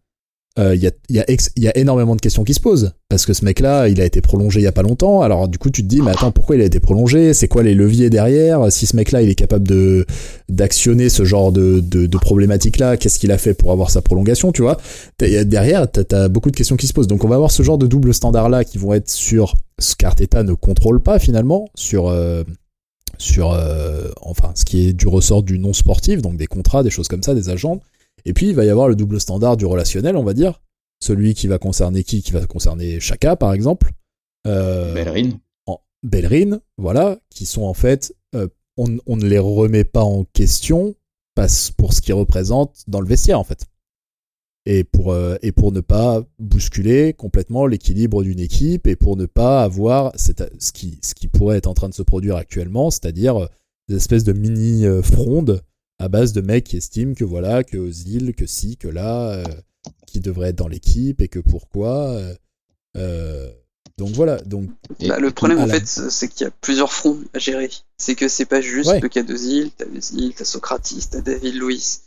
euh, il y, a, y, a y a énormément de questions qui se posent. Parce que ce mec-là, il a été prolongé il y a pas longtemps. Alors du coup, tu te dis, mais attends, pourquoi il a été prolongé? C'est quoi les leviers derrière? Si ce mec-là, il est capable de d'actionner ce genre de, de, de problématiques-là, qu'est-ce qu'il a fait pour avoir sa prolongation, tu vois? Derrière, t'as as beaucoup de questions qui se posent. Donc on va avoir ce genre de double standard-là qui vont être sur ce qu'Arteta ne contrôle pas finalement, sur... euh, sur euh, enfin ce qui est du ressort du non sportif, donc des contrats, des choses comme ça, des agents. Et puis il va y avoir le double standard du relationnel, on va dire, celui qui va concerner qui, qui va concerner Chaka par exemple, euh, Bellerin. en Bellerin, voilà, qui sont en fait, euh, on, on ne les remet pas en question parce, pour ce qu'ils représentent dans le vestiaire en fait. Et pour, euh, et pour ne pas bousculer complètement l'équilibre d'une équipe et pour ne pas avoir cette, ce, qui, ce qui pourrait être en train de se produire actuellement, c'est-à-dire euh, des espèces de mini euh, frondes à base de mecs qui estiment que voilà, que Ozil, que si, que là, euh, qui devrait être dans l'équipe et que pourquoi. euh, euh, Donc voilà. Donc. Bah, le problème en fait, c'est qu'il y a plusieurs fronts à gérer. C'est que c'est pas juste le cas de Zil, t'as Zil, t'as Socrates, t'as David Louis,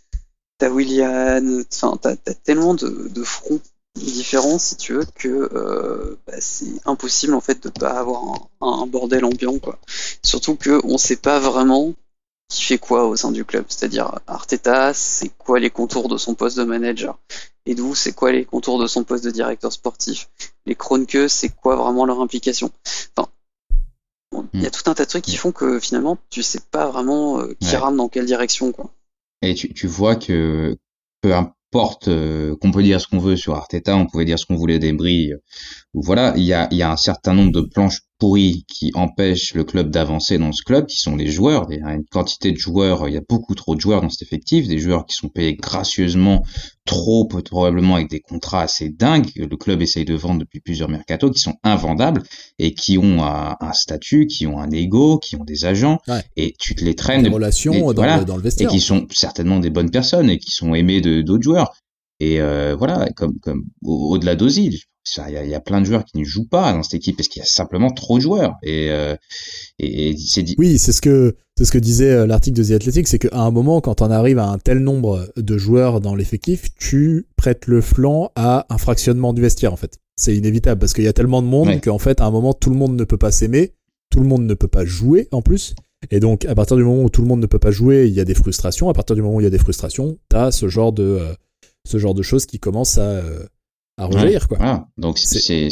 t'as William, enfin t'as as tellement de, de fronts différent si tu veux que euh, bah, c'est impossible en fait de pas avoir un, bordel ambiant quoi surtout que on sait pas vraiment qui fait quoi au sein du club c'est-à-dire Arteta c'est quoi les contours de son poste de manager et d'où c'est quoi les contours de son poste de directeur sportif les Kroenke c'est quoi vraiment leur implication enfin il y a hmm. tout un tas de trucs qui font que finalement tu sais pas vraiment euh, qui rame dans quelle direction quoi et tu, tu vois que peu, porte euh, qu'on peut dire ce qu'on veut sur Arteta, on pouvait dire ce qu'on voulait d'Embry. Euh, voilà, il y a, y a un certain nombre de planches qui empêchent le club d'avancer dans ce club, qui sont les joueurs. Il y a une quantité de joueurs, il y a beaucoup trop de joueurs dans cet effectif, des joueurs qui sont payés gracieusement, trop probablement avec des contrats assez dingues. Le club essaye de vendre depuis plusieurs mercatos, qui sont invendables et qui ont un, statut, qui ont un ego, qui ont des agents, et tu te les traînes. Des relations dans, dans, le vestiaire. Et qui sont certainement des bonnes personnes et qui sont aimés de d'autres joueurs. Et euh, voilà, comme, comme au-delà d'Ozil, il y a, plein de joueurs qui ne jouent pas dans cette équipe parce qu'il y a simplement trop de joueurs. Et, euh, et, c'est dit. Oui, c'est ce que c'est ce que disait euh, l'article de The Athletic, c'est qu'à un moment, quand on arrive à un tel nombre de joueurs dans l'effectif, tu prêtes le flanc à un fractionnement du vestiaire en fait. C'est inévitable parce qu'il y a tellement de monde qu'en fait, à un moment, tout le monde ne peut pas s'aimer, tout le monde ne peut pas jouer en plus. Et donc, à partir du moment où tout le monde ne peut pas jouer, il y a des frustrations. À partir du moment où il y a des frustrations, t'as ce genre de euh, ce genre de choses qui commencent à, euh, à rejaillir. quoi. Voilà. Donc c'est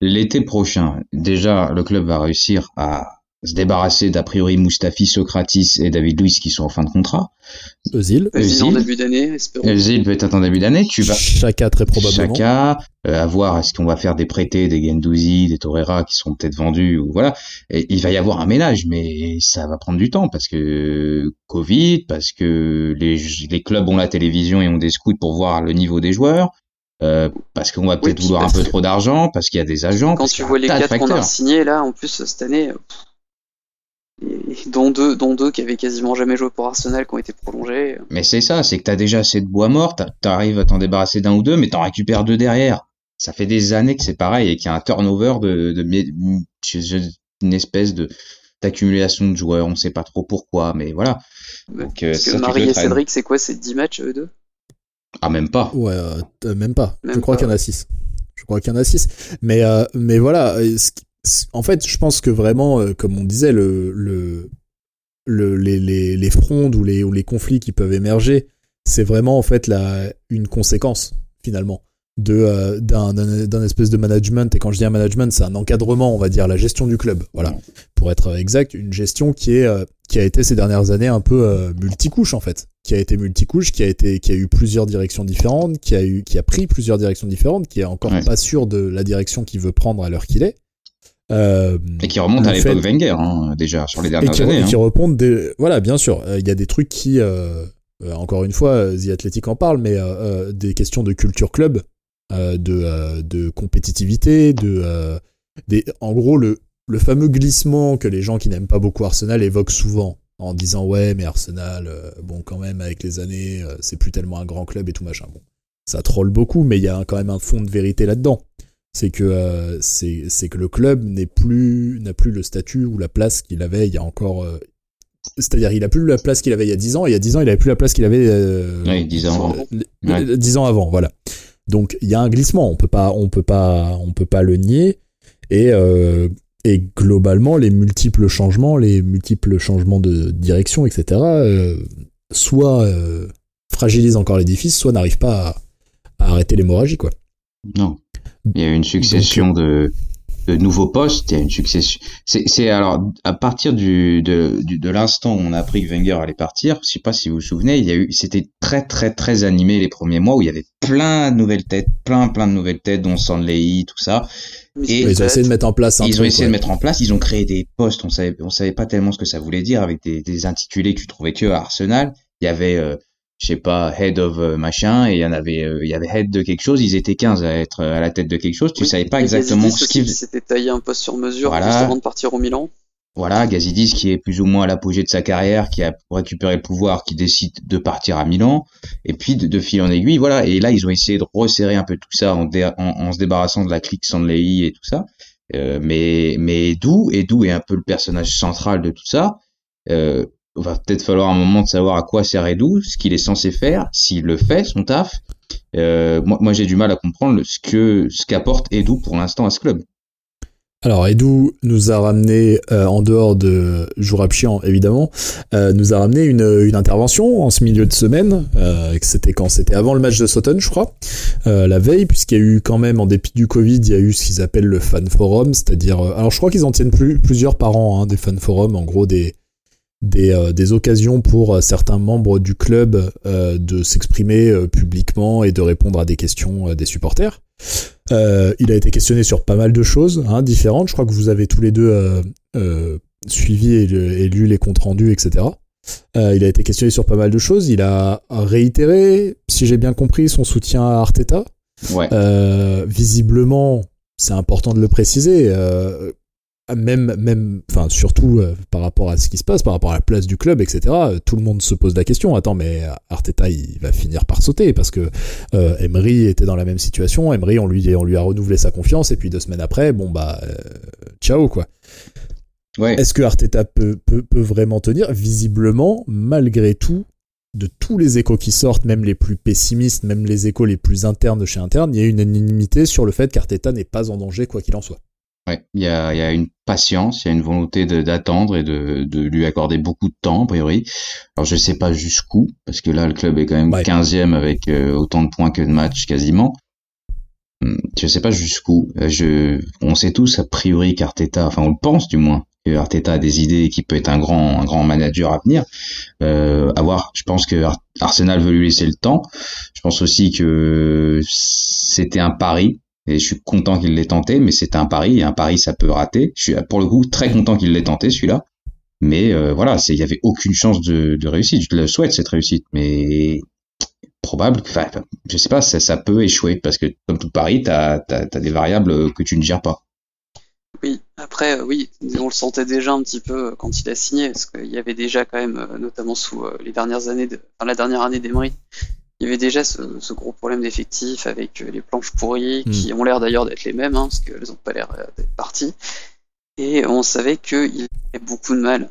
l'été prochain. Déjà, le club va réussir à se débarrasser d'a priori Mustafi, Socratis et David Luiz qui sont en fin de contrat. Eusil. Eusil en début d'année, Eusil peut être en début d'année. Tu vas. Chaka très probablement. Chaka, euh, à voir est-ce qu'on va faire des prêtés, des Gendouzi, des Torreira qui seront peut-être vendus ou voilà. Et il va y avoir un ménage, mais ça va prendre du temps parce que Covid, parce que les, les clubs ont la télévision et ont des scouts pour voir le niveau des joueurs. Euh, parce qu'on va peut-être vouloir un peu trop d'argent, parce qu'il y a des agents. Quand tu vois les quatre qu'on a signés là, en plus cette année, dont deux, dont deux qui avaient quasiment jamais joué pour Arsenal, qui ont été prolongés. Mais c'est ça, c'est que t'as déjà assez de bois mort, t'arrives à t'en débarrasser d'un ou deux, mais t'en récupères deux derrière. Ça fait des années que c'est pareil et qu'il y a un turnover de, de, une espèce de d'accumulation de joueurs, on sait pas trop pourquoi, mais voilà. Donc, euh, Marie et Cédric, c'est quoi, c'est 10 matchs eux deux? Ah, même pas. Ouais, euh, même pas. je crois qu'il y en a 6. Je crois qu'il y en a 6. Mais, euh, mais voilà, qui, en fait, je pense que vraiment, euh, comme on disait, le, le, le les, les, les, frondes ou les, ou les conflits qui peuvent émerger, c'est vraiment en fait la, une conséquence finalement de euh, d'un espèce de management et quand je dis un management c'est un encadrement on va dire la gestion du club voilà pour être exact une gestion qui est euh, qui a été ces dernières années un peu multicouche en fait qui a été multicouche qui a été qui a eu plusieurs directions différentes qui a eu qui a pris plusieurs directions différentes qui est encore pas sûr de la direction qu'il veut prendre à l'heure qu'il est euh, et qui remonte à l'époque Wenger, hein, déjà, sur les dernières qui, années. Et qui hein. des... Voilà, bien sûr. Euh, il y a des trucs qui, euh, encore une fois, The Athletic en parle, mais des questions de culture club, de, de compétitivité, de, des... en gros, le, le fameux glissement que les gens qui n'aiment pas beaucoup Arsenal évoquent souvent en disant ouais mais Arsenal bon quand même avec les années c'est plus tellement un grand club et tout machin. Bon ça troll beaucoup mais il y a quand même un fond de vérité là-dedans. C'est que euh, c'est que le club n'est plus n'a plus le statut ou la place qu'il avait il y a encore euh, c'est-à-dire il a plus la place qu'il avait il y a 10 ans et il y a 10 ans il avait plus la place qu'il avait euh, oui, 10 ans avant. 10 ans avant voilà. Donc il y a un glissement on peut pas on peut pas on peut pas le nier et et globalement les multiples changements les multiples changements de direction etc soit fragilisent encore l'édifice soit n'arrivent pas à, à arrêter l'hémorragie quoi non il y a eu une succession de, de nouveaux postes. Il y a une succession. C'est alors à partir du de, du, de l'instant où on a appris que Wenger allait partir. Je sais pas si vous vous souvenez. Il y a eu c'était très très très animé les premiers mois où il y avait plein de nouvelles têtes, plein plein de nouvelles têtes, dont Sandley, tout ça. Et ils ont essayé de mettre en place. Un ils ont essayé de mettre en place. Ils ont créé des postes. On savait on savait pas tellement ce que ça voulait dire avec des, des intitulés que tu trouvais que à Arsenal. Il y avait euh, je sais pas, head of euh, machin, et il y en avait, euh, il y avait head de quelque chose, ils étaient 15 à être euh, à la tête de quelque chose, tu savais pas exactement ce qu'ils C'était taillé un poste sur mesure voilà. juste avant de partir au Milan. Voilà, Gazidis qui est plus ou moins à l'apogée de sa carrière, qui a récupéré le pouvoir, qui décide de partir à Milan, et puis de, fil en aiguille, voilà. Et là, ils ont essayé de resserrer un peu tout ça en, en, se débarrassant de la clique Sandley et tout ça. mais mais Edu, Edu est un peu le personnage central de tout ça. Euh, va peut-être falloir un moment de savoir à quoi sert Edu, ce qu'il est censé faire, s'il le fait, son taf. Euh, moi, moi j'ai du mal à comprendre ce que ce qu'apporte Edu pour l'instant à ce club. Alors Edu nous a ramené, euh, en dehors de Jourab évidemment, euh, nous a ramené une, une, intervention en ce milieu de semaine, euh, c'était quand? C'était avant le match de Sutton je crois, euh, la veille, puisqu'il y a eu quand même, en dépit du Covid, il y a eu ce qu'ils appellent le fan forum, c'est-à-dire, alors je crois qu'ils en tiennent plus, plusieurs par an, hein, des fan forums, en gros des, des, des, occasions pour certains membres du club euh, de s'exprimer publiquement et de répondre à des questions des supporters. Euh, il a été questionné sur pas mal de choses hein, différentes. Je crois que vous avez tous les deux euh, euh, suivi et, et, lu les comptes rendus, etc. il a été questionné sur pas mal de choses. Il a réitéré, si j'ai bien compris, son soutien à Arteta. Ouais. visiblement, c'est important de le préciser même, même, enfin surtout euh, par rapport à ce qui se passe, par rapport à la place du club, etc. Euh, tout le monde se pose la question. Attends, mais Arteta, il va finir par sauter parce que euh, Emery était dans la même situation. Emery, on lui, on lui a renouvelé sa confiance et puis deux semaines après, bon bah, ciao quoi. Ouais. Est-ce que Arteta peut, peut, peut vraiment tenir? Visiblement, malgré tout, de tous les échos qui sortent, même les plus pessimistes, même les échos les plus internes de chez interne, il y a une unanimité sur le fait qu'Arteta n'est pas en danger quoi qu'il en soit. Ouais, il y a, y a une patience, il y a une volonté d'attendre et de, de, lui accorder beaucoup de temps, a priori. Alors je sais pas jusqu'où, parce que là le club est quand même 15e avec euh, autant de points que de matchs quasiment. Hum, je sais pas jusqu'où. Euh, je, on sait tous a priori qu'Arteta, enfin on le pense du moins, que Arteta a des idées et qu'il peut être un grand, un grand manager à venir. Euh, à voir. Je pense que Arsenal veut lui laisser le temps. Je pense aussi que c'était un pari et je suis content qu'il l'ait tenté, mais c'est un pari, et un pari ça peut rater. Je suis pour le coup très content qu'il l'ait tenté celui-là, mais euh, voilà, il y avait aucune chance de, réussite. Je le souhaite cette réussite, mais probable, enfin, je sais pas, ça, peut échouer parce que comme tout pari, t'as as, des variables que tu ne gères pas. Oui, après, euh, oui, on le sentait déjà un petit peu quand il a signé, parce qu'il y avait déjà quand même, euh, notamment sous les dernières années, de, enfin, la dernière année d'Emery, il y avait déjà ce, gros problème d'effectif avec euh, les planches pourries, qui hmm. ont l'air d'ailleurs d'être les mêmes, hein, parce qu'elles n'ont pas l'air euh, d'être parties. Et on savait qu'il avait beaucoup de mal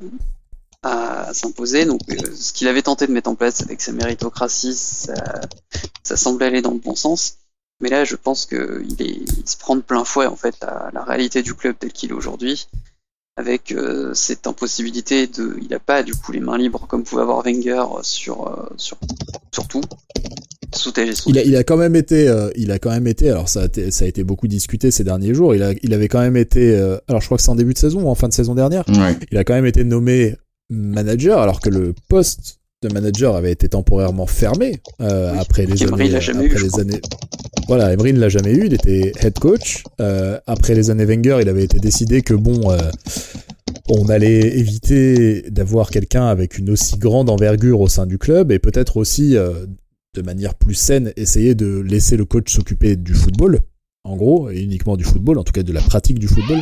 à, s'imposer. Donc, euh, ce qu'il avait tenté de mettre en place avec sa méritocratie, ça, semblait aller dans le bon sens. Mais là, je pense qu'il il se prend de plein fouet en fait la, la réalité du club tel qu'il est aujourd'hui avec euh, cette impossibilité de, il n'a pas du coup les mains libres comme pouvait avoir Wenger sur euh, sur sur tout. Il a, il a quand même été, euh, il a quand même été, alors ça a été, ça a été beaucoup discuté ces derniers jours. Il a, il avait quand même été, alors je crois que c'est en début de saison ou en fin de saison dernière. Il a quand même été nommé manager alors que le poste de manager avait été temporairement fermé euh, après les années. Après les années. Voilà, Emery ne l'a jamais eu. Il était head coach. Euh, après les années Wenger, il avait été décidé que bon, euh, on allait éviter d'avoir quelqu'un avec une aussi grande envergure au sein du club et peut-être aussi euh, de manière plus saine essayer de laisser le coach s'occuper du football, en gros, et uniquement du football, en tout cas de la pratique du football.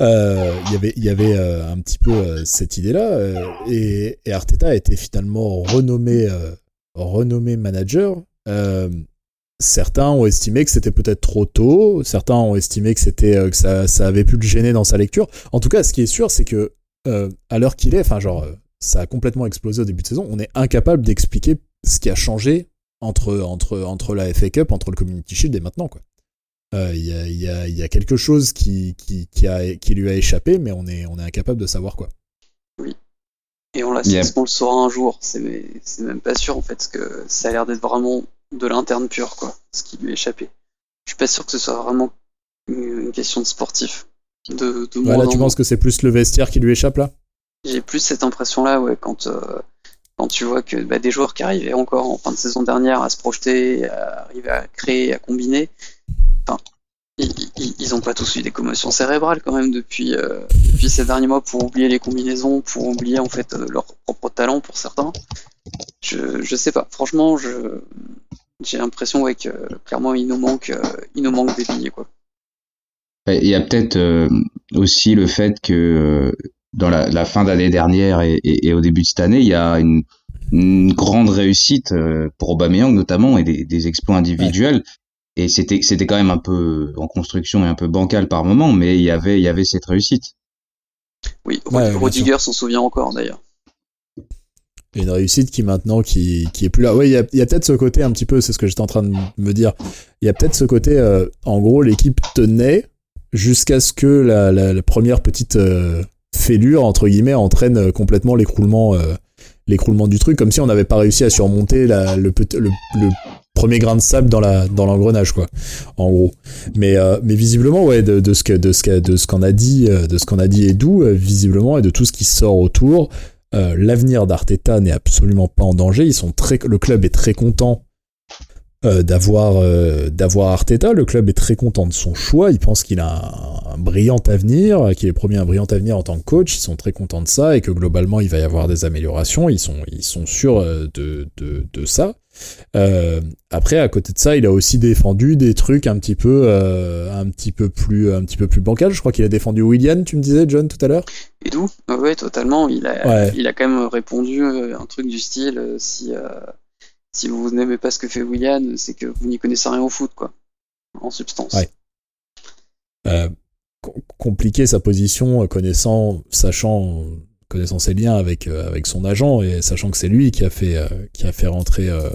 Euh, y avait, y avait euh, un petit peu euh, cette idée-là, et, et, Arteta a été finalement renommé, renommé manager. certains ont estimé que c'était peut-être trop tôt, certains ont estimé que c'était que ça, ça avait pu le gêner dans sa lecture. En tout cas, ce qui est sûr, c'est que à l'heure qu'il est, enfin genre, ça a complètement explosé au début de saison. On est incapable d'expliquer ce qui a changé entre entre entre la FA Cup, entre le Community Shield et maintenant quoi. Euh, il y, a, y, a, y, a, quelque chose qui, qui, qui, a, qui lui a échappé, mais on est, on est incapable de savoir quoi. Oui. Et on, l'a yeah. on le saura un jour. C'est même pas sûr en fait, parce que ça a l'air d'être vraiment de l'interne pur, quoi, ce qui lui a échappé. Je suis pas sûr que ce soit vraiment une question de sportif. De, de voilà, tu penses que c'est plus le vestiaire qui lui échappe là? J'ai plus cette impression-là, ouais, quand, euh, quand tu vois que bah, des joueurs qui arrivaient encore en fin de saison dernière à se projeter, à arriver à créer, à combiner, ils, ont pas tous eu des commotions cérébrales quand même depuis, euh, depuis ces derniers mois pour oublier les combinaisons, pour oublier en fait euh, leur propre talent pour certains. Je, je sais pas. Franchement, j'ai l'impression que clairement il nous manque euh, il nous manque des billets quoi. Il y a peut-être aussi le fait que dans la, fin d'année dernière et, au début de cette année, il y a une, une grande réussite pour Aubameyang notamment et des, des exploits individuels et c'était c'était quand même un peu en construction et un peu bancal par moment, mais il y avait il y avait cette réussite. Oui, Rudiger s'en souvient encore d'ailleurs. Une réussite qui maintenant qui, qui est plus là. Oui, il y a, y a peut-être ce côté un petit peu, c'est ce que j'étais en train de me dire. Il y a peut-être ce côté, euh, en gros, l'équipe tenait jusqu'à ce que la, la, première petite euh, fêlure entre guillemets entraîne euh, complètement l'écroulement l'écroulement du truc, comme si on n'avait pas réussi à surmonter la, le, le, le, premier grain de sable dans la dans l'engrenage quoi en gros. Mais euh, mais visiblement ouais de, de ce que de ce que de ce qu'on a dit euh, de ce qu'on a dit Edu euh, visiblement et de tout ce qui sort autour l'avenir d'Arteta n'est absolument pas en danger. Ils sont très le club est très content d'avoir d'avoir Arteta. Le club est très content de son choix. Il pense qu'il a un, un, brillant avenir qu'il est promis un brillant avenir en tant que coach. Ils sont très contents de ça et que globalement il va y avoir des améliorations. Ils sont ils sont sûrs de de, de ça euh, après, à côté de ça, il a aussi défendu des trucs un petit peu, euh, un petit peu plus, un petit peu plus bancal. Je crois qu'il a défendu William, tu me disais, John, tout à l'heure. Et d'où? Ouais, totalement. Il a, il a quand même répondu euh, un truc du style si si vous n'aimez pas ce que fait William, c'est que vous n'y connaissez rien au foot, quoi. En substance. Ouais. compliqué sa position, connaissant, sachant connaissant ses liens avec euh, avec son agent et sachant que c'est lui qui a fait euh, qui a fait rentrer euh,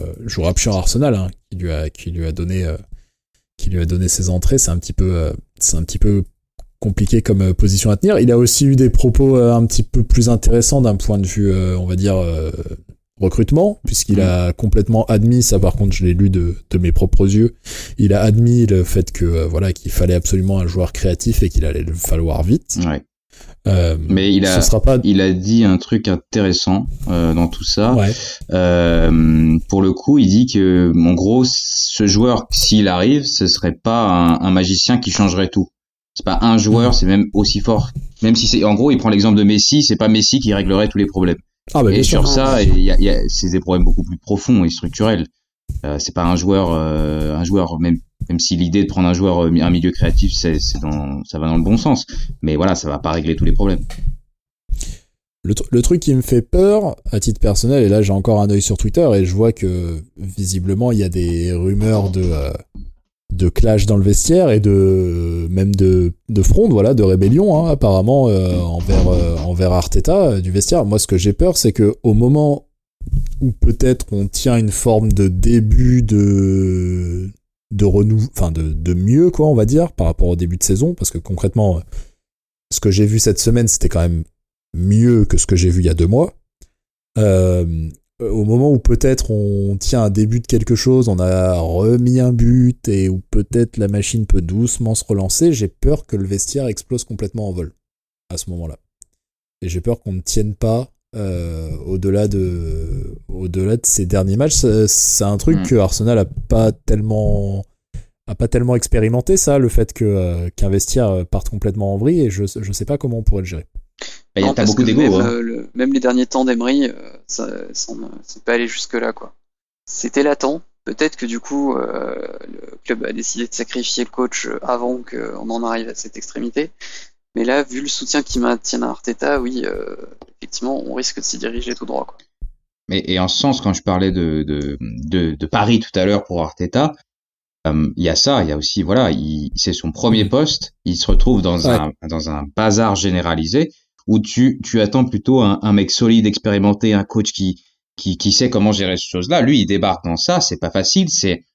Arsenal hein, qui lui a qui lui a donné qui lui a donné ses entrées c'est un petit peu c'est un petit peu compliqué comme position à tenir. Il a aussi eu des propos un petit peu plus intéressants d'un point de vue on va dire recrutement puisqu'il a complètement admis ça par contre je l'ai lu de, de mes propres yeux il a admis le fait que voilà qu'il fallait absolument un joueur créatif et qu'il allait le falloir vite. Ouais. Euh, mais il a, pas... il a dit un truc intéressant euh, dans tout ça. Euh, pour le coup, il dit que, en gros, ce joueur, s'il arrive, ce serait pas un, un, magicien qui changerait tout. C'est pas un joueur, mm. c'est même aussi fort. Même si c'est, en gros, il prend l'exemple de Messi, c'est pas Messi qui réglerait tous les problèmes. Ah, bah, et sur ça, il y a, y a, c'est des problèmes beaucoup plus profonds et structurels. Euh, c'est pas un joueur, euh, un joueur même même si l'idée de prendre un joueur, euh, un milieu créatif, ça va dans le bon sens. Mais voilà, ça va pas régler tous les problèmes. Le, truc qui me fait peur, à titre personnel, et là j'ai encore un œil sur Twitter et je vois que visiblement il y a des rumeurs de, euh, clash dans le vestiaire et de même de, de fronde, voilà, de rébellion hein, apparemment euh, envers, envers Arteta du vestiaire. Moi ce que j'ai peur c'est que au moment où peut-être on tient une forme de début de de enfin de, mieux quoi on va dire par rapport au début de saison parce que concrètement ce que j'ai vu cette semaine c'était quand même mieux que ce que j'ai vu il y a deux mois. Euh, au moment où peut-être on tient un début de quelque chose on a remis un but et où peut-être la machine peut doucement se relancer j'ai peur que le vestiaire explose complètement en vol à ce moment là et j'ai peur qu'on ne tienne pas euh, au-delà de au-delà de ces derniers matchs c'est un truc mm. que Arsenal a pas tellement a pas tellement expérimenté ça le fait que euh, qu'un vestiaire euh, parte complètement en vrille et je je sais pas comment on pourrait le gérer bah, il y a beaucoup d'ego même, hein. même les derniers temps d'Emery ça c'est pas allé jusque là quoi c'était latent peut-être que du coup le club a décidé de sacrifier le coach avant qu'on en arrive à cette extrémité mais là, vu le soutien qu'il maintient à Arteta, oui, euh, effectivement, on risque de s'y diriger tout droit. Quoi. Mais, et en ce sens, quand je parlais de, de, de, de Paris tout à l'heure pour Arteta, euh, il y a ça, il y a aussi, voilà, c'est son premier poste, il se retrouve dans, un, dans un bazar généralisé où tu, tu attends plutôt un, un mec solide, expérimenté, un coach qui, qui, qui sait comment gérer ces choses-là. Lui, il débarque dans ça, c'est pas facile, c'est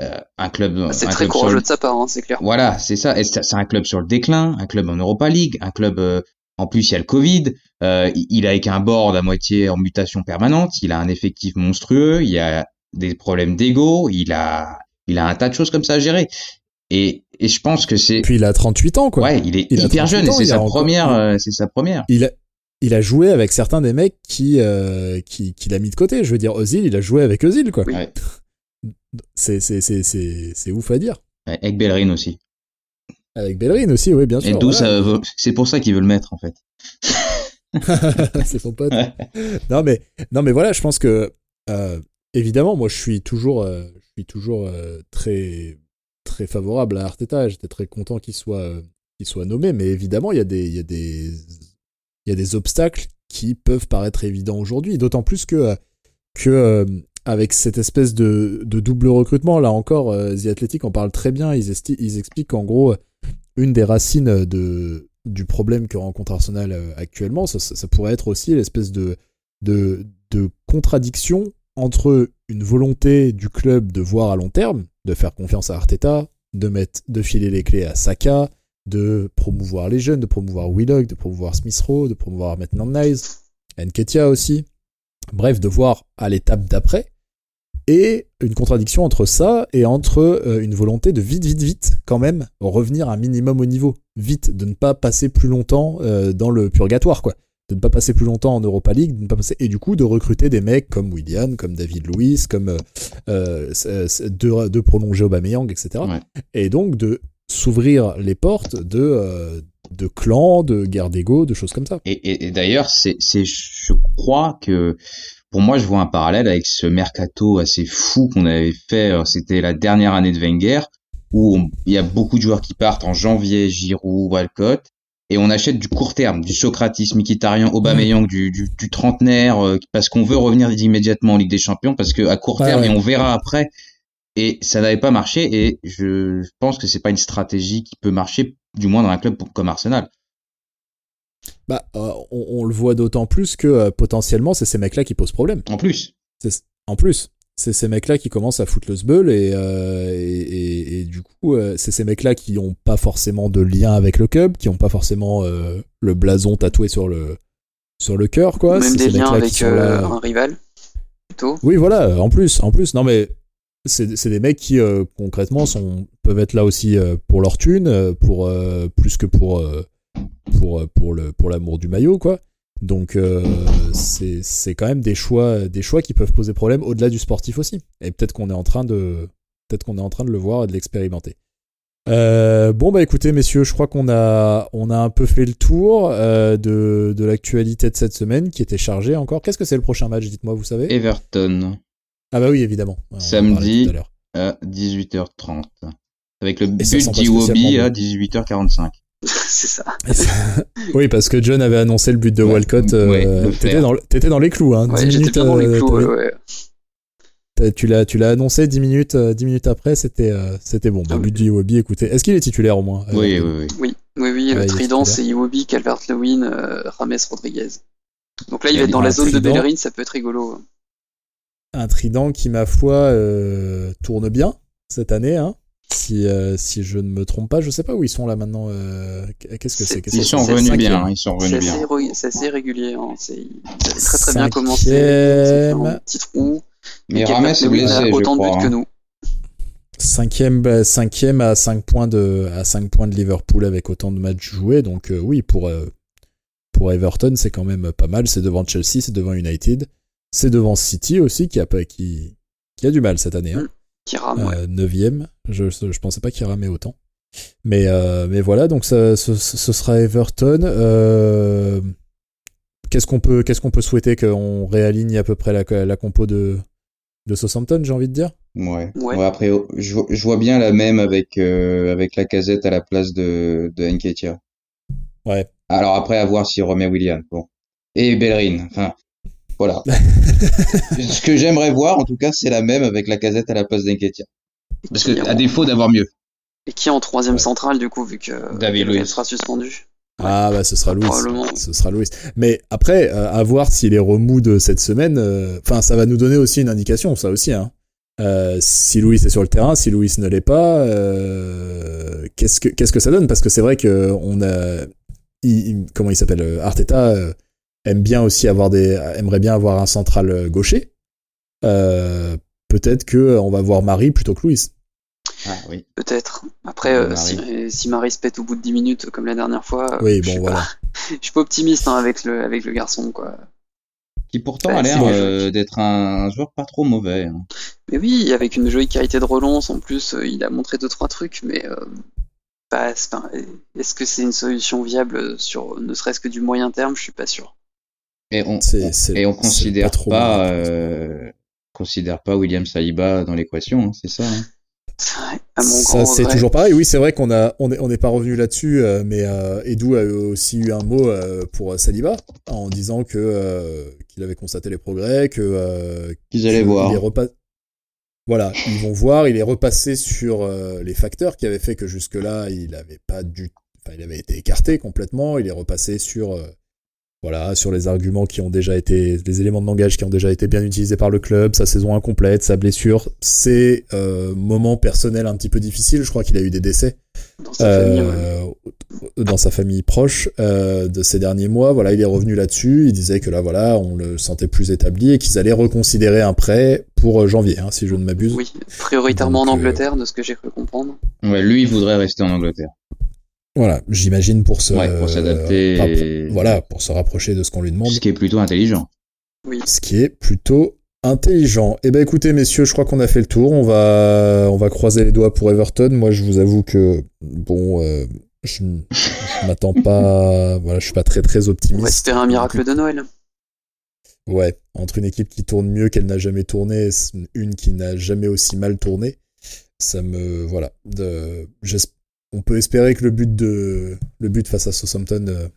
euh, un club. Ah, c'est très courageux de sa part, hein, c'est clair. Voilà, c'est ça. C'est un club sur le déclin, un club en Europa League, un club. Euh, en plus, il y a le Covid. Euh, il a avec un board à moitié en mutation permanente. Il a un effectif monstrueux. Il y a des problèmes d'ego. Il a, il a un tas de choses comme ça à gérer. Et, et je pense que c'est. Puis il a 38 ans, quoi. Ouais, il est hyper jeune. C'est sa première. c'est sa première. Il a, il a joué avec certains des mecs qui, qui, qui l'a mis de côté. Je veux dire, Ozil, il a joué avec Ozil, quoi. Ouais. C'est, c'est, c'est, c'est, c'est ouf à dire. Avec Bellerin aussi. Avec Bellerin aussi, oui, bien sûr. Et d'où ça, c'est pour ça qu'il veut le mettre, en fait. <laughs> c'est son pote. non, mais, non, mais voilà, je pense que, euh, évidemment, moi, je suis toujours, euh, je suis toujours euh, très, très favorable à Arteta. J'étais très content qu'il soit, qu'il soit nommé, mais évidemment, il y a des, il y a des, il y a des obstacles qui peuvent paraître évidents aujourd'hui, d'autant plus que, que avec cette espèce de, double recrutement, là encore, euh, The Athletic en parle très bien. Ils, expliquent qu'en gros, une des racines de, du problème que rencontre Arsenal euh, actuellement, ça, pourrait être aussi l'espèce de, contradiction entre une volonté du club de voir à long terme, de faire confiance à Arteta, de filer les clés à Saka, de promouvoir les jeunes, de promouvoir Willock, de promouvoir Smith Rowe, de promouvoir maintenant Nice, Nketia aussi. Bref, de voir à l'étape d'après et une contradiction entre ça et entre euh, une volonté de vite, vite, vite, quand même, revenir un minimum au niveau. Vite, de ne pas passer plus longtemps euh, dans le purgatoire, quoi. De ne pas passer plus longtemps en Europa League, de ne pas passer... et du coup de recruter des mecs comme William, comme David Luiz, comme euh, de, de, prolonger Aubameyang, etc. Et donc de s'ouvrir les portes de, de clans, de guerres d'ego, de choses comme ça. Et, et, et d'ailleurs, c'est, je crois que pour moi, je vois un parallèle avec ce mercato assez fou qu'on avait fait. Euh, c'était la dernière année de Wenger, où il y a beaucoup de joueurs qui partent en janvier, Giroud, Walcott, et on achète du court terme, du Socrates, Mkhitaryan, Aubameyang, du, du, du, trentenaire, euh, parce qu'on veut revenir immédiatement en Ligue des Champions, parce que à court terme, et on verra après. Et ça n'avait pas marché, et je pense que c'est pas une stratégie qui peut marcher, du moins dans un club comme Arsenal. Bah, euh, on, le voit d'autant plus que euh, potentiellement, c'est ces mecs-là qui posent problème. En plus. En plus. C'est ces mecs-là qui commencent à foutre le sbeul et, euh, et, et, du coup, c'est ces mecs-là qui n'ont pas forcément de lien avec le club, qui n'ont pas forcément le blason tatoué sur le, sur le cœur, quoi. Même des liens avec un rival, plutôt. Oui, voilà, en plus, en plus. Non, mais c'est des mecs qui, concrètement, sont, peuvent être là aussi pour leur thune, pour, plus que pour pour, euh, pour, le, pour l'amour du maillot, quoi. Donc euh, c'est, c'est quand même des choix, des choix qui peuvent poser problème au-delà du sportif aussi. Et peut-être qu'on est en train de, peut-être qu'on est en train de le voir et de l'expérimenter. Euh, bon bah écoutez messieurs, je crois qu'on a on a un peu fait le tour euh, de, de l'actualité de cette semaine qui était chargée encore. Qu'est-ce que c'est le prochain match Dites-moi, vous savez? Everton. Ah bah oui évidemment. Samedi à, 18h30 avec le but d'Iwobi à 18h45. <laughs> c'est ça. oui, parce que John avait annoncé le but de Walcott. Euh, t'étais, dans, dans, les clous, hein. Ouais, 10 minutes, dans les euh, clous, ouais, Tu l'as, tu l'as annoncé 10 minutes, 10 euh, minutes après, c'était, c'était bon. Ah, but de Iwobi, écoutez. Est-ce qu'il est titulaire au moins oui, oui, oui, oui. Oui, oui, le trident, c'est Iwobi, Calvert-Lewin, Rames Rodriguez. Donc là, il va être dans la zone de Bellerin, ça peut être rigolo. Un trident qui, ma foi, tourne bien cette année, hein. Si, euh, si je ne me trompe pas, je sais pas où ils sont là maintenant. Euh, qu'est-ce que c'est Ils sont revenus bien, ils sont revenus bien. C'est assez régulier. Hein. C'est très très bien commencé. Un petit trou. Mais Rames est blessé, autant je crois, de buts que hein. nous. Cinquième, bah, cinquième à 5 points de à 5 points de Liverpool avec autant de matchs joués. Donc euh, oui, pour pour Everton, c'est quand même pas mal. C'est devant Chelsea, c'est devant United, c'est devant City aussi qui a qui qui a du mal cette année. Hein. Mm. Qui rame, ouais. 9ème. Euh, je, je pensais pas qu'il ramait autant. Mais, euh, mais voilà, donc ça, ce, ce sera Everton. Euh, qu'est-ce qu'on peut, qu'est-ce qu'on peut souhaiter qu'on réaligne à peu près la, la compo de, de Southampton, j'ai envie de dire? Ouais. ouais. après, je, je, vois bien la même avec, euh, avec la casette à la place de, de. Ouais. Alors après, à voir s'il remet William. Bon. Et Bellerin. Enfin, voilà. <laughs> Ce que j'aimerais voir, en tout cas, c'est la même avec la casette à la place d'Enketia. Parce que, à défaut d'avoir mieux. Et qui est en troisième centrale, du coup, vu que David sera suspendu. Ah bah ce sera Louis. Ce sera Louis. Mais après, euh, à voir s'il est remous de cette semaine. Euh, enfin, ça va nous donner aussi une indication, ça aussi. Hein. Euh, si Louis est sur le terrain, si Louis ne l'est pas, euh, qu'est-ce que qu'est-ce que ça donne? Parce que c'est vrai que on a, il, comment il s'appelle Arteta aime bien aussi avoir des, aimerait bien avoir un central euh, gaucher. Euh, peut-être que euh, on va voir Marie plutôt que Louis. Ah, oui. Peut-être. Après, si, si, Marie se pète au bout de 10 minutes, comme la dernière fois, oui, bon, voilà. <laughs> je suis pas optimiste hein, avec, le, avec le garçon. quoi. Qui pourtant a l'air d'être un, joueur pas trop mauvais. Hein. Mais oui, avec une jolie qualité de relance, en plus, il a montré deux trois trucs, mais est-ce que c'est une solution viable sur ne serait-ce que du moyen terme? Je suis pas sûr. Et on, et on considère pas, euh, considère pas William Saliba dans l'équation, hein, c'est ça. Hein ça c'est toujours pareil. Oui, c'est vrai qu'on a on n'est on est pas revenu là-dessus, euh, mais euh, Edu a aussi eu un mot euh, pour Saliba en disant que euh, qu'il avait constaté les progrès, que euh, qu'ils allaient voir. Voilà, ils vont voir. Il est repassé sur les facteurs qui avaient fait que jusque là il avait pas du, enfin il avait été écarté complètement. Il est repassé sur voilà, sur les arguments qui ont déjà été, les éléments de langage qui ont déjà été bien utilisés par le club, sa saison incomplète, sa blessure, ses euh, moments personnels un petit peu difficiles. Je crois qu'il a eu des décès dans sa, famille, euh, dans sa famille proche euh, de ces derniers mois. Voilà, il est revenu là-dessus. Il disait que là, voilà, on le sentait plus établi et qu'ils allaient reconsidérer un prêt pour janvier, hein, si je ne m'abuse. Oui, prioritairement en Angleterre, de ce que j'ai cru comprendre. Ouais, lui, il voudrait rester en Angleterre. Voilà, j'imagine pour se pour s'adapter, voilà, pour se rapprocher de ce qu'on lui demande. Ce qui est plutôt intelligent. Oui. Ce qui est plutôt intelligent. Eh ben écoutez messieurs, je crois qu'on a fait le tour. On va on va croiser les doigts pour Everton. Moi, je vous avoue que bon, euh, je, je m'attends <laughs> pas. voilà, je suis pas très très optimiste. Espérer un miracle de Noël. Ouais, entre une équipe qui tourne mieux qu'elle n'a jamais tourné, une qui n'a jamais aussi mal tourné, ça me voilà. De, j'espère on peut espérer que le but face à Southampton euh,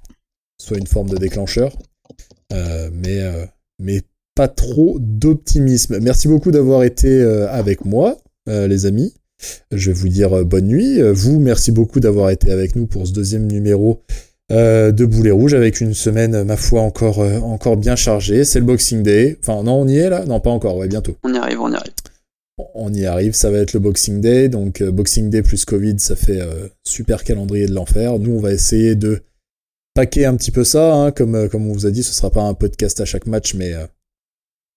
soit une forme de déclencheur, euh, mais euh, mais pas trop d'optimisme. Merci beaucoup d'avoir été avec moi, les amis. Je vais vous dire bonne nuit. Vous, merci beaucoup d'avoir été avec nous pour ce deuxième numéro de Boulet Rouge avec une semaine, ma foi, encore, encore bien chargée. C'est le Boxing Day. Enfin, non, on y est là? Non, pas encore, ouais, bientôt. On y arrive, on y arrive on y arrive, ça va être le Boxing Day, donc euh, Boxing Day plus Covid, ça fait euh, super calendrier de l'enfer. Nous, on va essayer de paquer un petit peu ça, hein, comme, euh, comme on vous a dit, ce sera pas un podcast à chaque match, mais,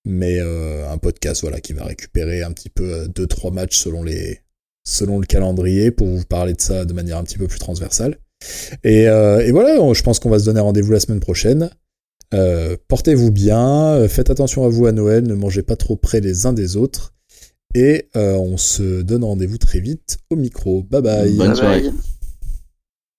mais un podcast voilà, qui va récupérer un petit peu deux trois matchs selon, le calendrier pour vous parler de ça de manière un petit peu plus transversale. Et voilà, je pense qu'on va se donner rendez-vous la semaine prochaine. Portez-vous bien, faites attention à vous à Noël, ne mangez pas trop près les uns des autres. Et euh, on se donne rendez-vous très vite au micro. Bye bye. Bonne soirée.